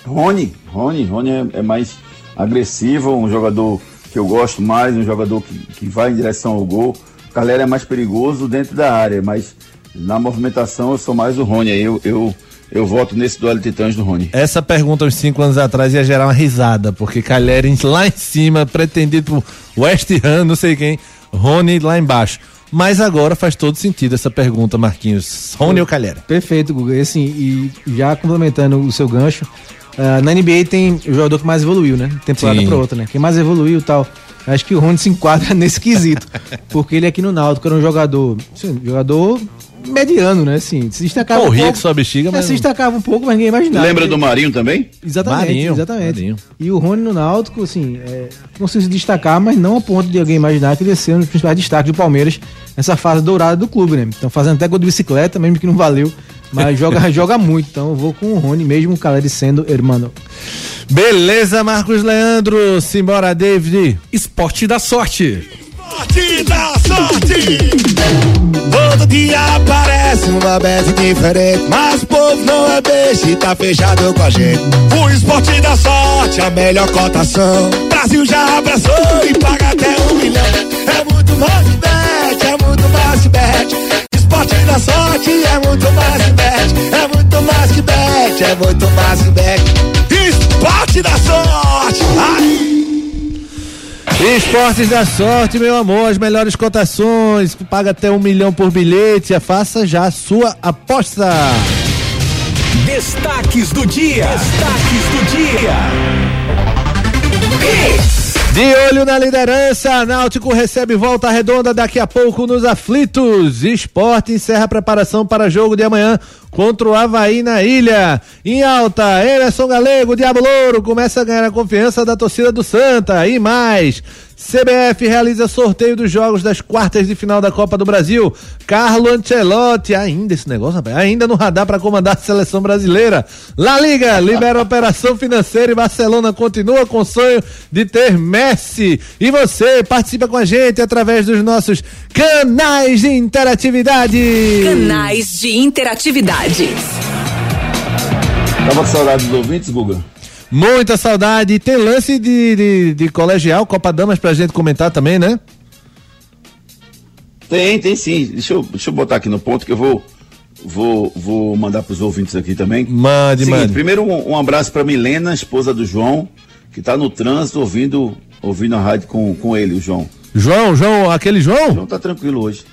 Rony, Rony, Rony é, é mais agressivo, um jogador que eu gosto mais, um jogador que, que vai em direção ao gol. Calera é mais perigoso dentro da área, mas na movimentação eu sou mais o Rony. aí Eu, eu, eu voto nesse duelo de titãs do Rony. Essa pergunta, uns cinco anos atrás, ia gerar uma risada, porque Calheri lá em cima, pretendido por West Ham, não sei quem, Rony lá embaixo. Mas agora faz todo sentido essa pergunta, Marquinhos. Rony ou Calheri? Perfeito, Guga. E assim, e já complementando o seu gancho, ah, na NBA tem o jogador que mais evoluiu, né? Temporada Sim. pra outra, né? Quem mais evoluiu e tal. Acho que o Rony se enquadra nesse quesito. porque ele aqui no Náutico era um jogador, sim, jogador mediano, né? Assim, se destacava Pô, um pouco. só bexiga, é, mas se destacava um pouco, mas ninguém imaginava. Lembra do Marinho também? Exatamente, Marinho, exatamente. Marinho. E o Rony no Náutico, assim, é, conseguiu se destacar, mas não a ponto de alguém imaginar que ele ia ser um dos principais destaques do Palmeiras nessa fase dourada do clube, né? Então fazendo até gol de bicicleta, mesmo que não valeu, mas joga, joga muito. Então eu vou com o Rony, mesmo o Caleri sendo hermano. Beleza, Marcos Leandro. Simbora, David. Esporte da sorte. Sorte da sorte! Todo dia aparece uma bet diferente, mas o povo não é beijo e tá fechado com a gente. O esporte da sorte, a melhor cotação. Brasil já abraçou e paga até um milhão. É muito mais bet, é muito mais bet. Esporte da sorte é muito mais que bet, é muito mais que bet, é muito mais que bet. Esporte da sorte! Ai! Esportes da sorte, meu amor, as melhores cotações, paga até um milhão por bilhete, faça já a sua aposta. Destaques do dia. Destaques do dia. De olho na liderança, Náutico recebe volta redonda daqui a pouco nos aflitos. Esporte encerra a preparação para jogo de amanhã contra o Havaí na ilha. Em alta, Emerson Galego, Diabo Louro, começa a ganhar a confiança da torcida do Santa. E mais, CBF realiza sorteio dos jogos das quartas de final da Copa do Brasil. Carlo Ancelotti, ainda esse negócio, rapaz, ainda no radar para comandar a seleção brasileira. La Liga libera a operação financeira e Barcelona continua com o sonho de ter Messi. E você participa com a gente através dos nossos canais de interatividade. Canais de interatividade. Tava com saudade dos ouvintes, Guga? Muita saudade. E tem lance de, de, de colegial, Copa Damas pra gente comentar também, né? Tem, tem sim. Deixa eu, deixa eu botar aqui no ponto que eu vou, vou, vou mandar pros ouvintes aqui também. Mande, Seguinte, mande. primeiro um, um abraço pra Milena, esposa do João, que tá no trânsito ouvindo, ouvindo a rádio com, com ele, o João. João, João, aquele João? João tá tranquilo hoje.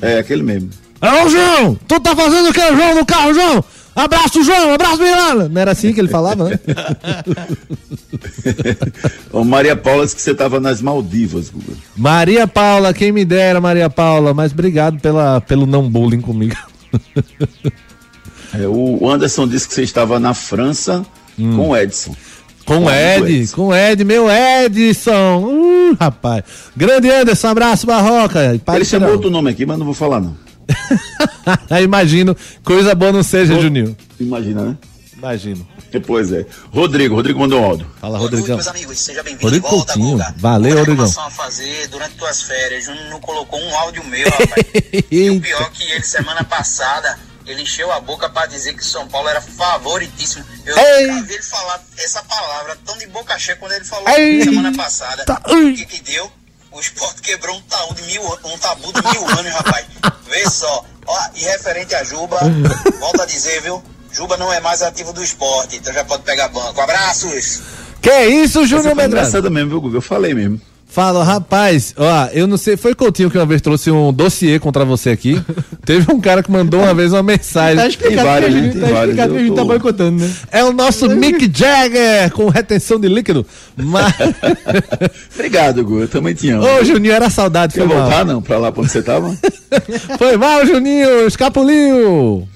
É, aquele mesmo. Ô, João! Tu tá fazendo o que, João, no carro, João? Abraço, João! Abraço, Milana! Não era assim que ele falava, né? Ô, Maria Paula disse que você tava nas Maldivas, Guga. Maria Paula, quem me dera, Maria Paula, mas obrigado pela, pelo não bullying comigo. É, o Anderson disse que você estava na França com o Edson. Com o Com Ed, Edson. com o Ed, meu Edson! Uh, rapaz. Grande Anderson, abraço, Barroca. Pai Ele chamou outro nome aqui, mas não vou falar não. Imagino, coisa boa não seja, Juninho. Imagina, né? Imagino. Pois é. Rodrigo, Rodrigo mandou um áudio. Fala, Rodrigão. meus amigos, seja bem-vindo Rodrigo de volta, Coutinho. Guga. Valeu, Uma Rodrigão. a fazer durante tuas férias. Júnior não colocou um áudio meu, rapaz. e o pior é que ele, semana passada, ele encheu a boca pra dizer que o São Paulo era favoritíssimo. Eu Ei. nunca vi ele falar essa palavra tão de boca cheia quando ele falou Ei. semana passada. Tá. O que que deu? O esporte quebrou um tabu de mil, um tabu de mil anos, rapaz. Vê só. Ó, e referente a Juba, volta a dizer, viu? Juba não é mais ativo do esporte, então já pode pegar banco. Abraços! Que é isso, Júnior Medrado? engraçada mesmo, viu, Guga? Eu falei mesmo. Fala, rapaz, ó, eu não sei, foi Coutinho que uma vez trouxe um dossiê contra você aqui. Teve um cara que mandou uma vez uma mensagem. Tá explicado vários, que a gente, Tem tá vários, explicado que a eu gente tá boicotando, né? É o nosso Mick Jagger com retenção de líquido. Mas... Obrigado, Guga. Eu também amo. Ô, Juninho, era saudade, Quer voltar, não? Pra lá pra onde você tava? Foi mal, Juninho, escapuliu.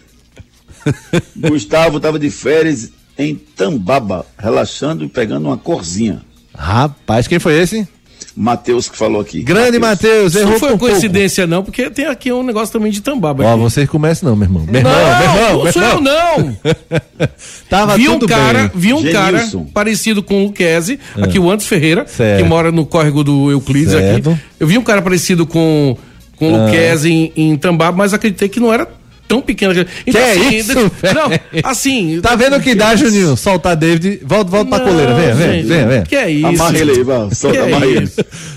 Gustavo tava de férias em Tambaba, relaxando e pegando uma corzinha. Rapaz, quem foi esse? Matheus que falou aqui. Grande Matheus, Isso errou não foi por pouco. coincidência, não, porque tem aqui um negócio também de tambaba. Ó, vocês começam não, meu irmão. Meu não, irmão, meu irmão, não meu sou eu, irmão. não. Tava vi um tudo cara, bem. vi um Genilson. cara parecido com o Luquezzi, aqui o Antes Ferreira, Certo. que mora no córrego do Euclides Certo. aqui. Eu vi um cara parecido com, com o Luquezzi em, em Tambaba, mas acreditei que não era tão pequeno. Que é isso, Não, assim. Tá vendo o que dá, Juninho? Soltar David. Volta, volta pra Não, coleira. Vem, vem, vem, vem. Que é isso? Amarra ele aí. Solta, é amarra ele.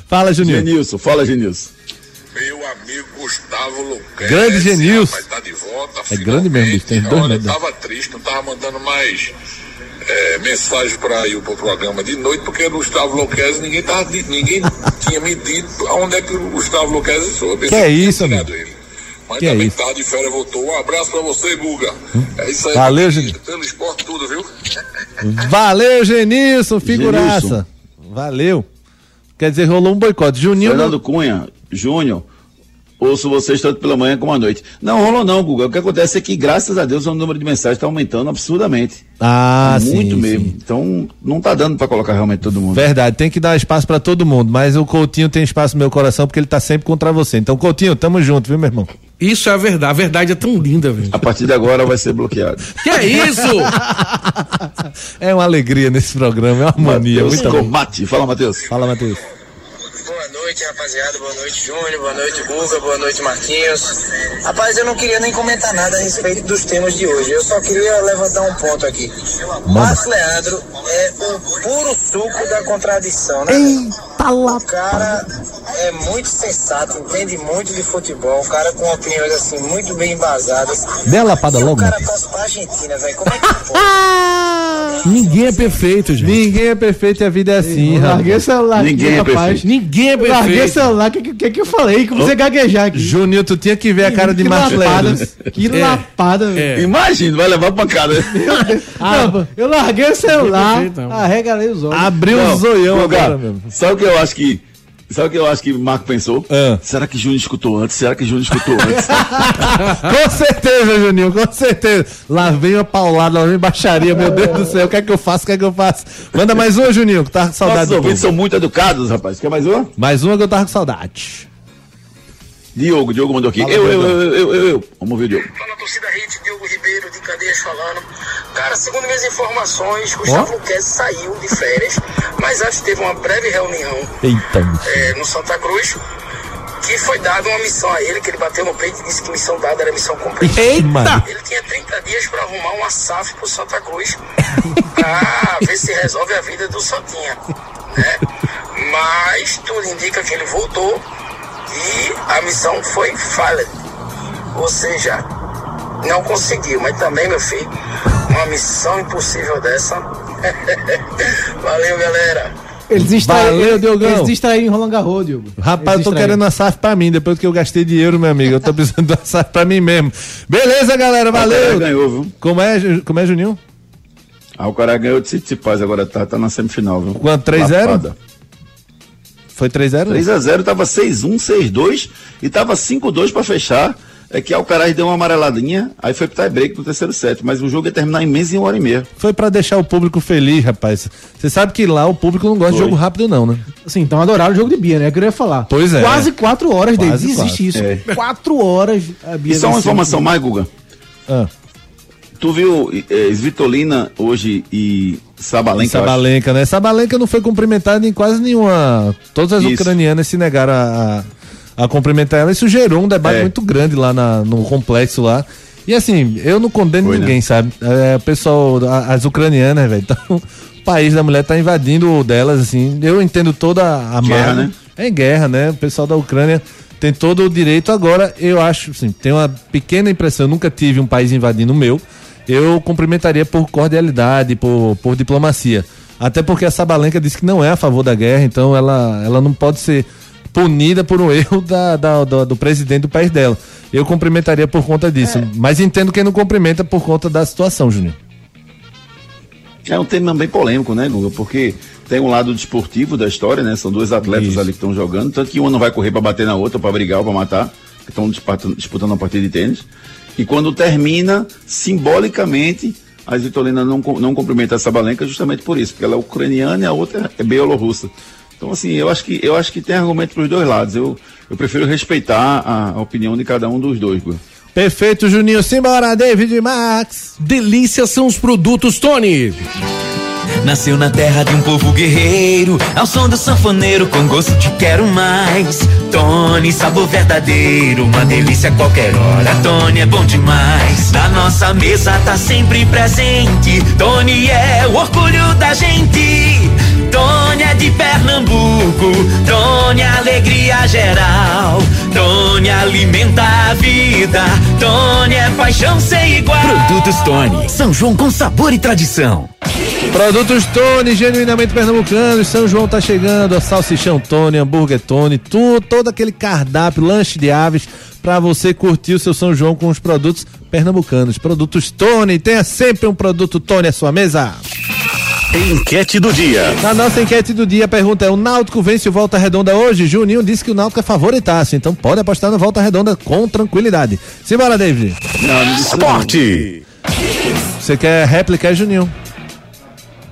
Fala, Juninho. Genilson, fala, Genilson. Meu amigo Gustavo Luquez. Grande Genilson. rapaz, Tá de volta. É grande mesmo, bicho, tem dois Olha, tava triste, não tava mandando mais é, mensagem pra ir pro programa de noite, porque o Gustavo Luquez, ninguém, tava, ninguém tinha me dito aonde é que o Gustavo Luquez soube. Que é isso, amigo? ele. Mas Que é também isso? tava de férias, voltou. Um abraço pra você, Guga. É isso aí. Valeu, Genilson. Pelo esporte tudo, viu? Valeu, Genilson, figuraça. Valeu. Quer dizer, rolou um boicote. Juninho. Fernando Cunha, Júnior, ouço vocês tanto pela manhã como à noite. Não rolou não, Guga. O que acontece é que, graças a Deus, o número de mensagens está aumentando absurdamente. Ah, Muito sim, mesmo. sim. Então, não tá dando para colocar realmente todo mundo. Verdade, tem que dar espaço pra todo mundo, mas o Coutinho tem espaço no meu coração porque ele tá sempre contra você. Então, Coutinho, tamo junto, viu, meu irmão? Isso é a verdade. A verdade é tão linda, velho. A partir de agora vai ser bloqueado. Que é isso? É uma alegria nesse programa, é uma mania, muito bom. Comate. Fala, Matheus. Fala, Matheus. Boa noite, rapaziada. Boa noite, Júnior. Boa noite, Guga. Boa noite, Marquinhos. Rapaz, eu não queria nem comentar nada a respeito dos temas de hoje. Eu só queria levantar um ponto aqui. Marcos Leandro é o puro suco da contradição, né? Lá. O cara é muito sensato, entende muito de futebol. Um cara com opiniões assim muito bem embasadas. Dê a lapada e logo, O cara torce pra Argentina, velho. Como é que pode? Ninguém é perfeito, gente. Ninguém é perfeito e a vida é assim, larguei o celular aqui, Ninguém é rapaz. perfeito. Ninguém é Eu Larguei o perfeito. celular, o que, que, que que eu falei? Que você gaguejar aqui. Juninho, tu tinha que ver a cara de que Marcos que É. lapada, velho. É. Imagina, vai levar pancada. Não, eu larguei o celular, perfeito, arregalei os olhos. Abriu o zoião agora mesmo. Sabe o que eu acho que. Sabe o que eu acho que o Marco pensou? Ah. Será que Júnior escutou antes? Será que Júnior escutou antes? Com certeza, Juninho, com certeza. Lá vem a paulada, lá vem baixaria, meu Deus do céu. O que é que eu faço? O que é que eu faço? Manda mais uma, Juninho, que tá com saudade do ouvintes são muito educados, rapaz. Quer mais uma? Mais uma que eu tava com saudade. Diogo, Diogo mandou aqui. Fala, eu, eu, eu, eu, eu, eu. Vamos ouvir o Diogo. Fala torcida Hit, Diogo Ribeiro de Cadeias falando. Cara, segundo minhas informações, Gustavo Luquez saiu de férias, mas antes teve uma breve reunião Eita, é, no Santa Cruz, que foi dada uma missão a ele, que ele bateu no peito e disse que missão dada era missão cumprida. Eita! Ele tinha 30 dias para arrumar uma SAF pro Santa Cruz pra ver se resolve a vida do Santinha, né? Mas tudo indica que ele voltou e a missão foi falha. Ou seja, não conseguiu, mas também, meu filho, uma missão impossível dessa. Valeu, galera. Eles distraíram, Valeu, Diogão. eles distraíram em Roland Garros, Diogo. Rapaz, eu tô querendo uma SAF pra mim, depois que eu gastei de euro, meu amigo. Eu tô precisando de uma SAF pra mim mesmo. Beleza, galera, valeu. ganhou, viu? Como é, como é Juninho? Ah, o cara ganhou de Tsitsipas, agora tá, tá na semifinal, viu? Quanto, 3-0? Foi 3-0? 3x0, tava 6-1, 6-2 e tava 5-2 pra fechar. É que Alcaraz deu uma amareladinha, aí foi pro tie-break no terceiro set, mas o jogo ia terminar em mês e uma hora e meia. Foi pra deixar o público feliz, rapaz. Você sabe que lá o público não gosta de Foi. jogo rápido, não, né? Assim, então adoraram o jogo de Bia, né? É que eu ia falar. Pois é. Quase quatro horas, Quase David. quatro. Existe isso. É. Quatro horas a Bia E só uma informação mais, Guga. Ah, Tu viu eh, Svitolina hoje e Sabalenka? Sabalenka, né? Sabalenka não foi cumprimentada em quase nenhuma. Todas as Isso. ucranianas se negaram a, a, a cumprimentar ela. Isso gerou um debate É. muito grande lá na- no complexo lá. E assim, eu não condeno Foi, né? ninguém, sabe? É, o pessoal, as ucranianas, velho. Então, o país da mulher tá invadindo o delas, assim. Eu entendo toda a Guerra, né? É guerra, né? O pessoal da Ucrânia tem todo o direito. Agora, eu acho, assim, tenho uma pequena impressão, eu nunca tive um país invadindo o meu. Eu cumprimentaria por cordialidade, por, por diplomacia. Até porque a Sabalenka disse que não é a favor da guerra, então ela, ela não pode ser punida por um erro da, da- da- do presidente do país dela. Eu cumprimentaria por conta disso. Mas entendo quem não cumprimenta por conta da situação, Júnior. É um tema bem polêmico, né, Guga? Porque tem um lado desportivo da história, né? São dois atletas Isso. ali que estão jogando, tanto que uma não vai correr para bater na outra, para brigar ou para matar, que estão disputando, disputando uma partida de tênis. E quando termina, simbolicamente, a Svitolina não, não cumprimenta a Sabalenka justamente por isso, porque ela é ucraniana e a outra é bielorrussa. Então, assim, eu acho que, eu acho que tem argumento para os dois lados. Eu, eu prefiro respeitar a, a opinião de cada um dos dois. Perfeito, Juninho. Simbora, David e Max. Delícia são os produtos Tony. Nasceu na terra de um povo guerreiro, ao som do sanfoneiro com gosto de quero mais. Tony, sabor verdadeiro, uma delícia a qualquer hora. Tony é bom demais. Na nossa mesa tá sempre presente. Tony é o orgulho da gente. Tony é de Pernambuco, Tony é alegria geral. Tony alimenta a vida, Tony é paixão sem igual. Produtos Tony, São João com sabor e tradição. Produtos Tony, genuinamente pernambucanos. São João tá chegando, a salsichão Tony, hambúrguer Tony, tu, todo aquele cardápio, lanche de aves para você curtir o seu São João com os produtos pernambucanos. Produtos Tony, tenha sempre um produto Tony à sua mesa. Enquete do dia. Na nossa enquete do dia, a pergunta é: o Náutico vence o Volta Redonda hoje? Juninho disse que o Náutico é favoritaço, então pode apostar no Volta Redonda com tranquilidade. Simbora, David. Não, Esporte. Você quer réplica, é Juninho?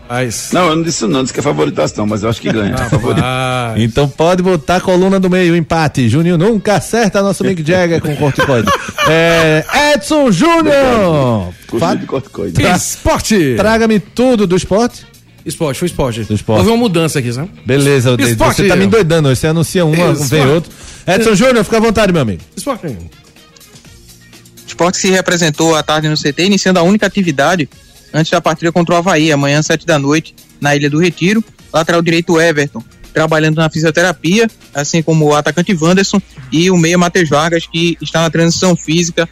Mas... Não, eu não disse não, disse que é favoritação, mas eu acho que ganha. Ah, Então pode botar a coluna do meio, empate. Juninho nunca acerta nosso Mick Jagger com corticoide. É, Edson Júnior! Curso de corticoide. Tra- esporte! Traga-me tudo do esporte. Esporte, foi esporte. Esporte. Houve uma mudança aqui, sabe? Beleza, David. Esporte. Você tá me endoidando. Você anuncia uma, Esporte. vem outro. Edson Júnior, fica à vontade, meu amigo. Esporte. Esporte se representou à tarde no CT, iniciando a única atividade antes da partida contra o Havaí, amanhã, sete da noite, na Ilha do Retiro. Lateral direito Everton, trabalhando na fisioterapia, assim como o atacante Wanderson e o meia Matheus Vargas, que está na transição física.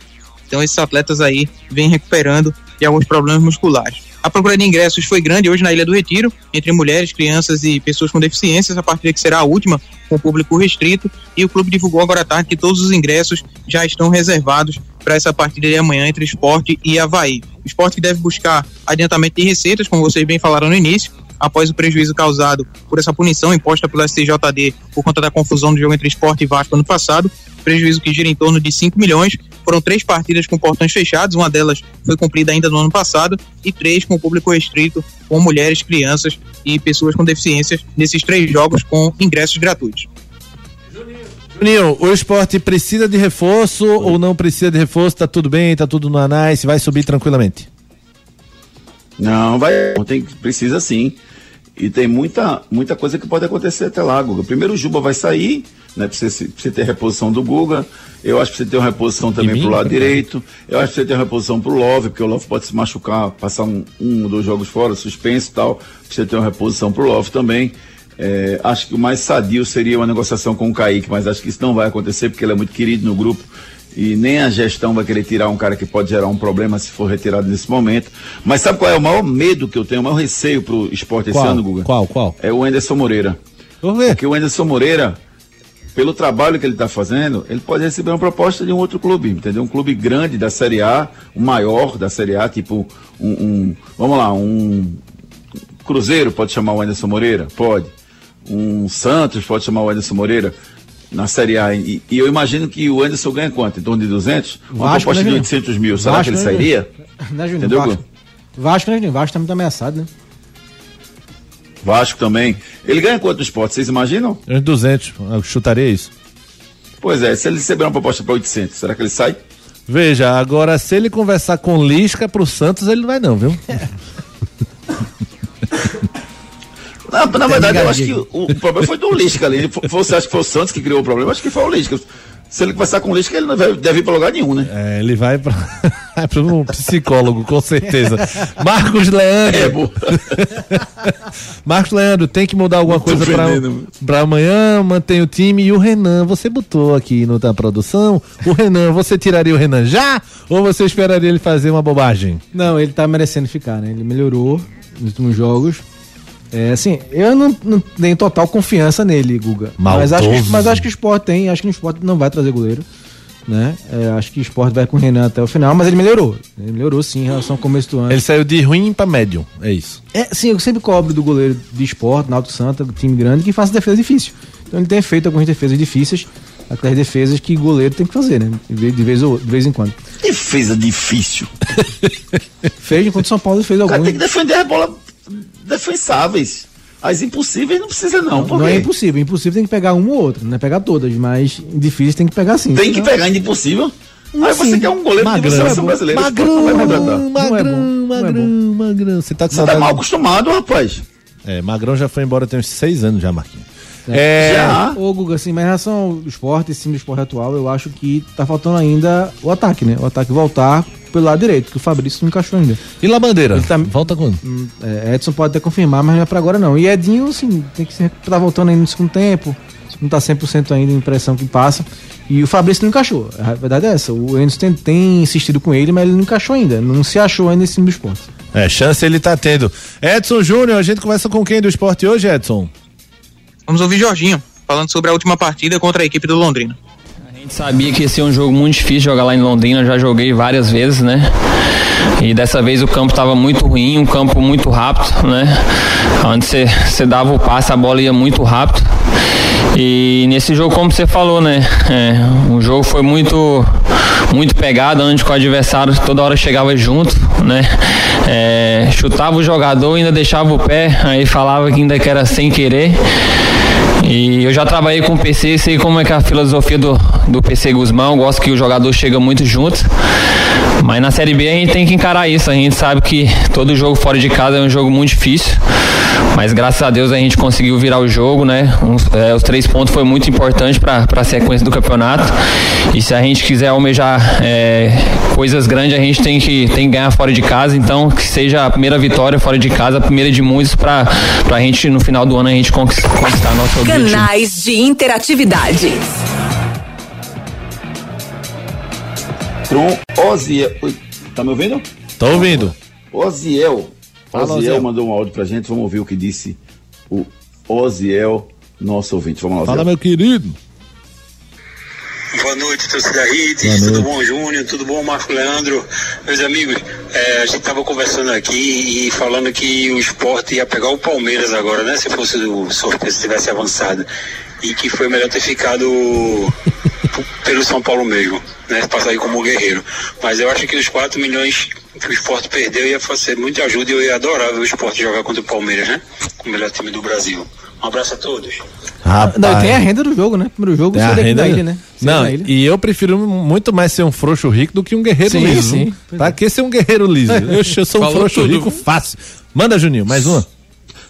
Então, esses atletas aí vêm recuperando de alguns problemas musculares. A procura de ingressos foi grande hoje na Ilha do Retiro, entre mulheres, crianças e pessoas com deficiências, a partida que será a última, com público restrito, e o clube divulgou agora à tarde que todos os ingressos já estão reservados para essa partida de amanhã entre esporte e Havaí. O esporte que deve buscar adiantamento de receitas, como vocês bem falaram no início, após o prejuízo causado por essa punição imposta pelo STJD por conta da confusão do jogo entre esporte e Vasco ano passado, prejuízo que gira em torno de 5 milhões. Foram três partidas com portões fechados, uma delas foi cumprida ainda no ano passado, e três com público restrito, com mulheres, crianças e pessoas com deficiências, nesses três jogos com ingressos gratuitos. Juninho, o esporte precisa de reforço ou não precisa de reforço? Tá tudo bem, tá tudo no anais, vai subir tranquilamente. Não, vai. Tem, precisa sim. E tem muita, muita coisa que pode acontecer até lá, Guga. Primeiro o Juba vai sair, né? Precisa, se- precisa ter reposição do Guga. Eu acho que precisa ter uma reposição também mim? pro lado direito. Eu acho que precisa ter uma reposição pro Love, porque o Love pode se machucar, passar um, um ou dois jogos fora, suspenso e tal. Precisa ter uma reposição pro Love também. É, acho que o mais sadio seria uma negociação com o Kaique, mas acho que isso não vai acontecer porque ele é muito querido no grupo e nem a gestão vai querer tirar um cara que pode gerar um problema se for retirado nesse momento. Mas sabe qual é o maior medo que eu tenho, o maior receio pro esporte esse Qual? ano, Guga? Qual, qual? É o Anderson Moreira. Vamos ver. Porque o Anderson Moreira, pelo trabalho que ele está fazendo, ele pode receber uma proposta de um outro clube, entendeu? Um clube grande da Série A, o maior da Série A, tipo um, um- vamos lá, um Cruzeiro pode chamar o Anderson Moreira? Pode. Um Santos pode chamar o Anderson Moreira na Série A. E, e eu imagino que o Anderson ganha quanto? Em torno de 200? Uma Vasco, proposta né, de Juninho? 800 mil. Será Vasco, que ele né, sairia? Né, Júnior? Entendeu, Vasco. Vasco, né, Júnior? Vasco também tá ameaçado, né? Vasco também. Ele ganha quanto no esporte? Vocês imaginam? Uns 200, eu chutaria isso. Pois é, se ele receber uma proposta para 800, será que ele sai? Veja, agora se ele conversar com Lisca pro Santos, ele não vai não, viu? Na, na verdade, eu acho que o, o problema foi do Lisca ali. Fo- Você acha que foi o Santos que criou o problema? Acho que foi o Lisca. Se ele conversar com o Lisca, ele não vai- deve ir para lugar nenhum, né? É, ele vai pra, vai pra um psicólogo, com certeza. Marcos Leandro. É, boa. Marcos Leandro, tem que mudar alguma coisa pra, pra amanhã, mantém o time. E o Renan, você botou aqui no da produção. O Renan, você tiraria o Renan já? Ou você esperaria ele fazer uma bobagem? Não, ele tá merecendo ficar, né? Ele melhorou nos últimos jogos. É, assim, eu não, não tenho total confiança nele, Guga. Mas acho, que, mas acho que o Sport tem, acho que o Sport não vai trazer goleiro. Né? É, acho que o Sport vai com o Renan até o final, mas ele melhorou. Ele melhorou sim em relação ao começo do ano. Ele saiu de ruim pra médium, é isso. É, sim, eu sempre cobro do goleiro de esporte, Náutico Santa, time grande, que faça defesa difícil. Então ele tem feito algumas defesas difíceis, aquelas defesas que goleiro tem que fazer, né? De vez, de vez, ou- de vez em quando. Defesa difícil. Fez enquanto o São Paulo fez O cara alguns. tem que defender as bolas defensáveis. As impossíveis não precisa, não. Por Não quê? é impossível. Impossível tem que pegar uma ou outra, não é pegar todas, mas difíceis tem que pegar sim. Tem que pegar ainda impossível. Aí Assim, você quer um goleiro de magrão, seleção é bom. brasileira. Magrão, o Sport não vai contratar. Não é Magrão, bom, não é magrão, magrão. Você tá com Você tá mal acostumado, rapaz. É, Magrão já foi embora tem uns seis anos já, Marquinhos. É, Já. Ô, Guga, assim, mas em relação ao esporte, esse time do esporte atual, eu acho que tá faltando ainda o ataque, né? O ataque voltar pelo lado direito, que o Fabrício não encaixou ainda. E Labandeira? Ele tá- Volta quando? Hum, é, Edson pode até confirmar, mas não é pra agora não. E Edinho, assim, tem que se tá voltando ainda no segundo tempo. Não tá 100% ainda a impressão que passa. E o Fabrício não encaixou. A verdade é essa. O Enzo tem, tem insistido com ele, mas ele não encaixou ainda. Não se achou ainda nesse time do esporte. É, chance ele tá tendo. Edson Júnior, a gente conversa com quem do esporte hoje, Edson? Vamos ouvir Jorginho, falando sobre a última partida contra a equipe do Londrina. Gente sabia que ia ser um jogo muito difícil jogar lá em Londrina, já joguei várias vezes, né? E dessa vez o campo estava muito ruim, um campo muito rápido, né? Onde você dava o passe, a bola ia muito rápido. E nesse jogo, como você falou, né? É, o jogo foi muito, muito pegado, onde o adversário toda hora chegava junto, né? É, chutava o jogador, ainda deixava o pé, aí falava que ainda que era sem querer. E eu já trabalhei com o PC, sei como é que é a filosofia do, do PC Guzmão, gosto que o jogador chega muito junto. Mas na Série B a gente tem que encarar isso. A gente sabe que todo jogo fora de casa é um jogo muito difícil. Mas graças a Deus a gente conseguiu virar o jogo, né? Uns, é, os três pontos foi muito importante para a sequência do campeonato. E se a gente quiser almejar é, coisas grandes, a gente tem que, tem que ganhar fora de casa. Então, que seja a primeira vitória fora de casa, a primeira de muitos, para a gente no final do ano a gente conquistar, conquistar nosso objetivo. Canais de interatividade. Tron Oziel. Oi, Tá me ouvindo? Tô ouvindo. Oziel. Fala, Oziel Oziel. mandou um áudio pra gente. Vamos ouvir o que disse o Oziel, nosso ouvinte. Vamos lá, Oziel. Fala, meu querido. Boa noite, torcida Hits, tudo bom, Júnior? Tudo bom, Marco Leandro? Meus amigos, é, a gente estava conversando aqui e falando que o esporte ia pegar o Palmeiras agora, né? Se fosse o sorteio, se tivesse avançado. E que foi melhor ter ficado pelo São Paulo mesmo, né? Passar aí como guerreiro. Mas eu acho que os 4 milhões que o esporte perdeu ia fazer muita ajuda e eu ia adorar ver o esporte jogar contra o Palmeiras, né? O melhor time do Brasil. Um abraço a todos. Não, e tem a renda do jogo, né? Primeiro jogo Tem a renda. da ilha, né? Não, ilha. e eu prefiro muito mais ser um frouxo rico do que um guerreiro Sim, liso. sim. Pra que ser um guerreiro liso? Eu, eu sou um Falou frouxo tudo. rico fácil. Manda, Juninho, mais uma.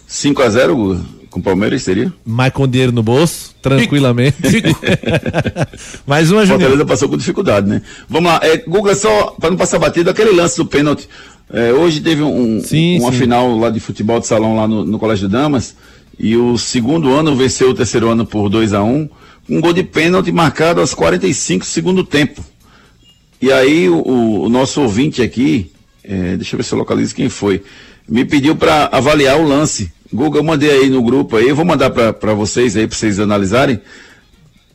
5x0 Guga, com o Palmeiras seria? Mais com dinheiro no bolso, tranquilamente. mais uma, Juninho. Fortaleza passou com dificuldade, né? Vamos lá, é, Guga, só para não passar batido, aquele lance do pênalti. é, hoje teve um, Sim, uma sim. final lá de futebol de salão lá no, no Colégio de Damas e o segundo ano venceu o terceiro ano por 2 a 1 um, um gol de pênalti marcado aos 45 do segundo tempo. E aí o, o- o nosso ouvinte aqui, é, deixa eu ver se eu localizo quem foi, me pediu para avaliar o lance. Guga, eu mandei aí no grupo aí, eu vou mandar para vocês aí, para vocês analisarem,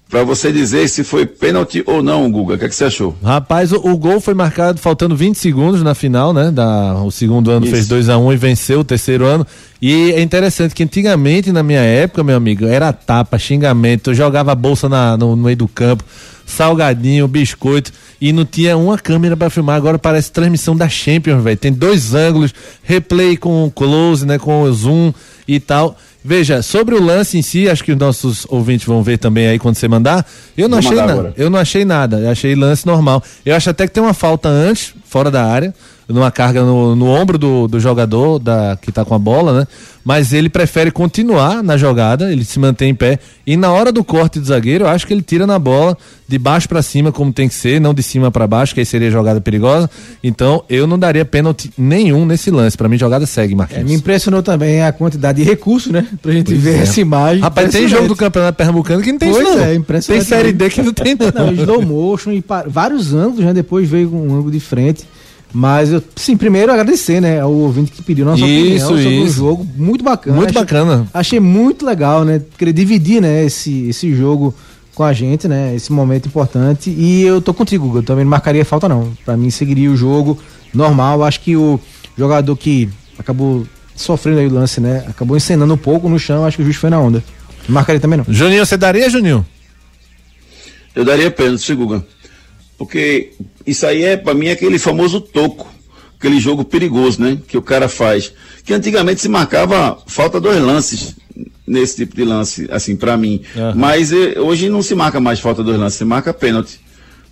para você dizer se foi pênalti ou não, Guga. O que, é que você achou? Rapaz, o, o gol foi marcado faltando 20 segundos na final, né? Da, o segundo ano Isso. fez 2 a 1 e venceu o terceiro ano. E é interessante que antigamente, na minha época, meu amigo, era tapa, xingamento, eu jogava a bolsa na- no, no meio do campo, salgadinho, biscoito, e não tinha uma câmera pra filmar. Agora parece transmissão da Champions, velho. Tem dois ângulos, replay com close, né? Com o zoom e tal. Veja, sobre o lance em si, acho que os nossos ouvintes vão ver também aí quando você mandar. Eu não Vou achei nada. agora. Eu não achei nada. Eu achei lance normal. Eu acho até que tem uma falta antes, fora da área, numa carga no, no ombro do, do jogador da, que tá com a bola, né? Mas ele prefere continuar na jogada, ele se mantém em pé. E na hora do corte do zagueiro, eu acho que ele tira na bola de baixo pra cima, como tem que ser, não de cima pra baixo, que aí seria jogada perigosa. Então, eu não daria pênalti nenhum nesse lance. Pra mim, jogada segue, É, Marquinhos. me impressionou também a quantidade de recursos, né? Pra gente Pois ver é. essa imagem. Rapaz, tem jogo do Campeonato Pernambucano que não tem pois isso, não. é, impressionante. Tem Série D que não tem, não. Não, slow motion e vários ângulos, né? Depois veio um ângulo de frente. Mas eu, sim, primeiro agradecer, né, ao ouvinte que pediu nossa Isso, opinião sobre o jogo. Muito bacana. Muito Achei- bacana. Achei muito legal, né? Querer dividir, né, esse, esse jogo com a gente, né? Esse momento importante. E eu tô contigo, Guga. Eu também não marcaria falta, não. Pra mim, seguiria o jogo normal. Acho que o jogador que acabou sofrendo aí o lance, né? Acabou encenando um pouco no chão. Acho que o juiz foi na onda. Não marcaria também, não. Juninho, você daria, Juninho? Eu daria pênalti, Guga. Porque isso aí é, pra mim, aquele famoso toco. Aquele jogo perigoso, né? Que o cara faz. Que antigamente se marcava falta dois lances nesse tipo de lance, assim, pra mim. Mas eh, hoje não se marca mais falta dois lances, se marca pênalti.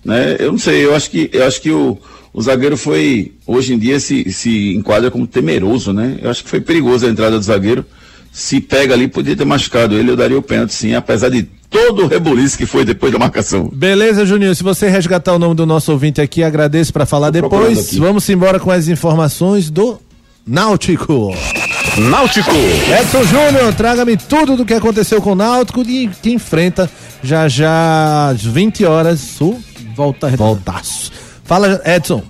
Né? Eu não sei, eu acho que, eu acho que o, o zagueiro foi, hoje em dia, se, se enquadra como temeroso, né? Eu acho que foi perigoso a entrada do zagueiro. Se pega ali, podia ter machucado ele, eu daria o pênalti sim, apesar de todo o rebuliço que foi depois da marcação. Beleza, Juninho. Se você resgatar o nome do nosso ouvinte aqui, agradeço para falar procurando depois. Vamos embora com as informações do Náutico. Náutico. Edson Júnior, traga-me tudo do que aconteceu com o Náutico e que enfrenta já já às 20 horas o Volta Voltaço. Fala, Edson.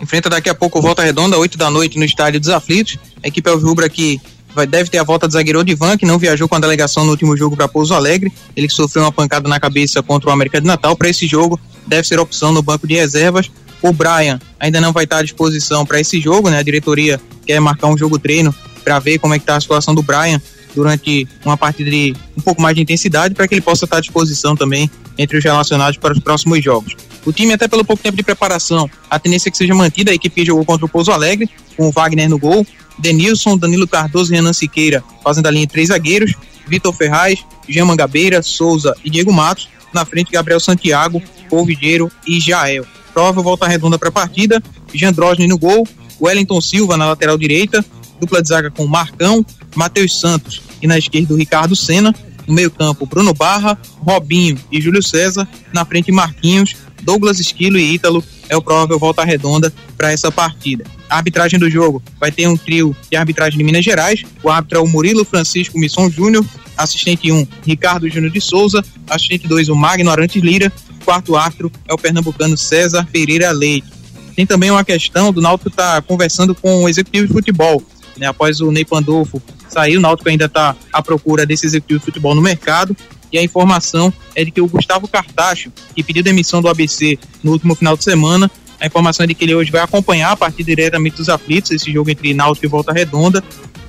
Enfrenta daqui a pouco o Volta Redonda, 8 da noite, no estádio dos Aflitos. A equipe Alvirrubra que vai, deve ter a volta do zagueiro Odivan, que não viajou com a delegação no último jogo para Pouso Alegre. Ele sofreu uma pancada na cabeça contra o América de Natal. Para esse jogo, deve ser opção no banco de reservas. O Brian ainda não vai estar à disposição para esse jogo, né? A diretoria quer marcar um jogo treino para ver como é que tá a situação do Brian durante uma partida de um pouco mais de intensidade para que ele possa estar à disposição também entre os relacionados para os próximos jogos. O time, até pelo pouco tempo de preparação, a tendência é que seja mantida. A equipe jogou contra o Pouso Alegre, com o Wagner no gol, Denilson, Danilo Cardoso e Renan Siqueira fazendo a linha de três zagueiros, Vitor Ferraz, Jean Mangabeira, Souza e Diego Matos. Na frente, Gabriel Santiago, Polvideiro e Jael. Prova volta redonda para a partida, Jean Drosny no gol, Wellington Silva na lateral direita, dupla de zaga com Marcão, Matheus Santos e na esquerda o Ricardo Senna, no meio-campo Bruno Barra, Robinho e Júlio César, na frente Marquinhos, Douglas Esquilo e Ítalo é o provável volta redonda para essa partida. A arbitragem do jogo vai ter um trio de arbitragem de Minas Gerais. O árbitro é o Murilo Francisco Misson Júnior, assistente 1, um, Ricardo Júnior de Souza, assistente 2, o Magno Arantes Lira, quarto árbitro é o pernambucano César Pereira Leite. Tem também uma questão do Náutico estar tá conversando com o executivo de futebol, né? Após o Ney Pandolfo sair, o Náutico ainda está à procura desse executivo de futebol no mercado e a informação é de que o Gustavo Cartacho, que pediu demissão do ABC no último final de semana, a informação é de que ele hoje vai acompanhar a partir diretamente dos aflitos, esse jogo entre Náutico e Volta Redonda,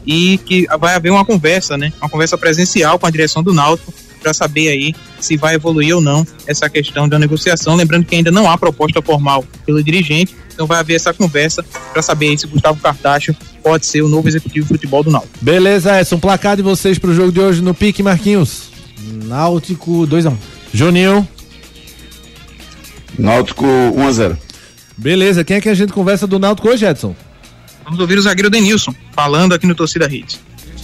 e que vai haver uma conversa, né? Uma conversa presencial com a direção do Náutico para saber aí se vai evoluir ou não essa questão da negociação. Lembrando que ainda não há proposta formal pelo dirigente, então vai haver essa conversa para saber se Gustavo Cartacho pode ser o novo executivo de futebol do Náutico. Beleza, Edson. Placar de vocês para o jogo de hoje no Pique, Marquinhos. Náutico 2x1. Um. Juninho. Náutico 1x0. Beleza, quem é que a gente conversa do Náutico hoje, Edson? Vamos ouvir o zagueiro Denilson, falando aqui no Torcida Hits.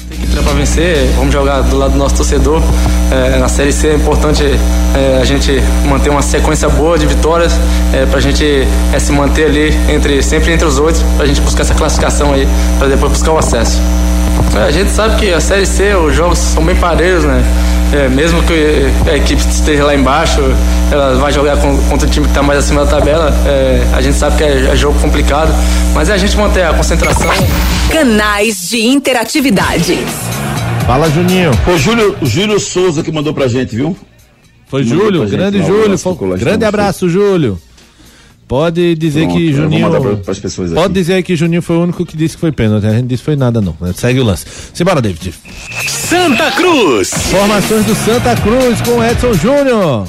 Tem que entrar para vencer, vamos jogar do lado do nosso torcedor. É, na Série C é importante é, a gente manter uma sequência boa de vitórias, é, para a gente é, se manter ali entre, sempre entre os oito, para a gente buscar essa classificação aí, para depois buscar o acesso. É, a gente sabe que a Série C, os jogos são bem parelhos, né? É, mesmo que a equipe esteja lá embaixo, ela vai jogar contra o time que está mais acima da tabela. É, a gente sabe que é, é, jogo complicado, mas é a gente manter a concentração. Canais de interatividade. Fala, Juninho. Foi o Júlio, Júlio Souza que mandou pra gente, viu? Foi Júlio, grande Júlio. Grande abraço, Júlio. Pode dizer Pronto, que Juninho. Pra, pessoas pode dizer aí que Juninho foi o único que disse que foi pênalti. A gente disse que foi nada, não. Segue o lance. Simbora, David. Santa Cruz. Formações do Santa Cruz com Edson Júnior.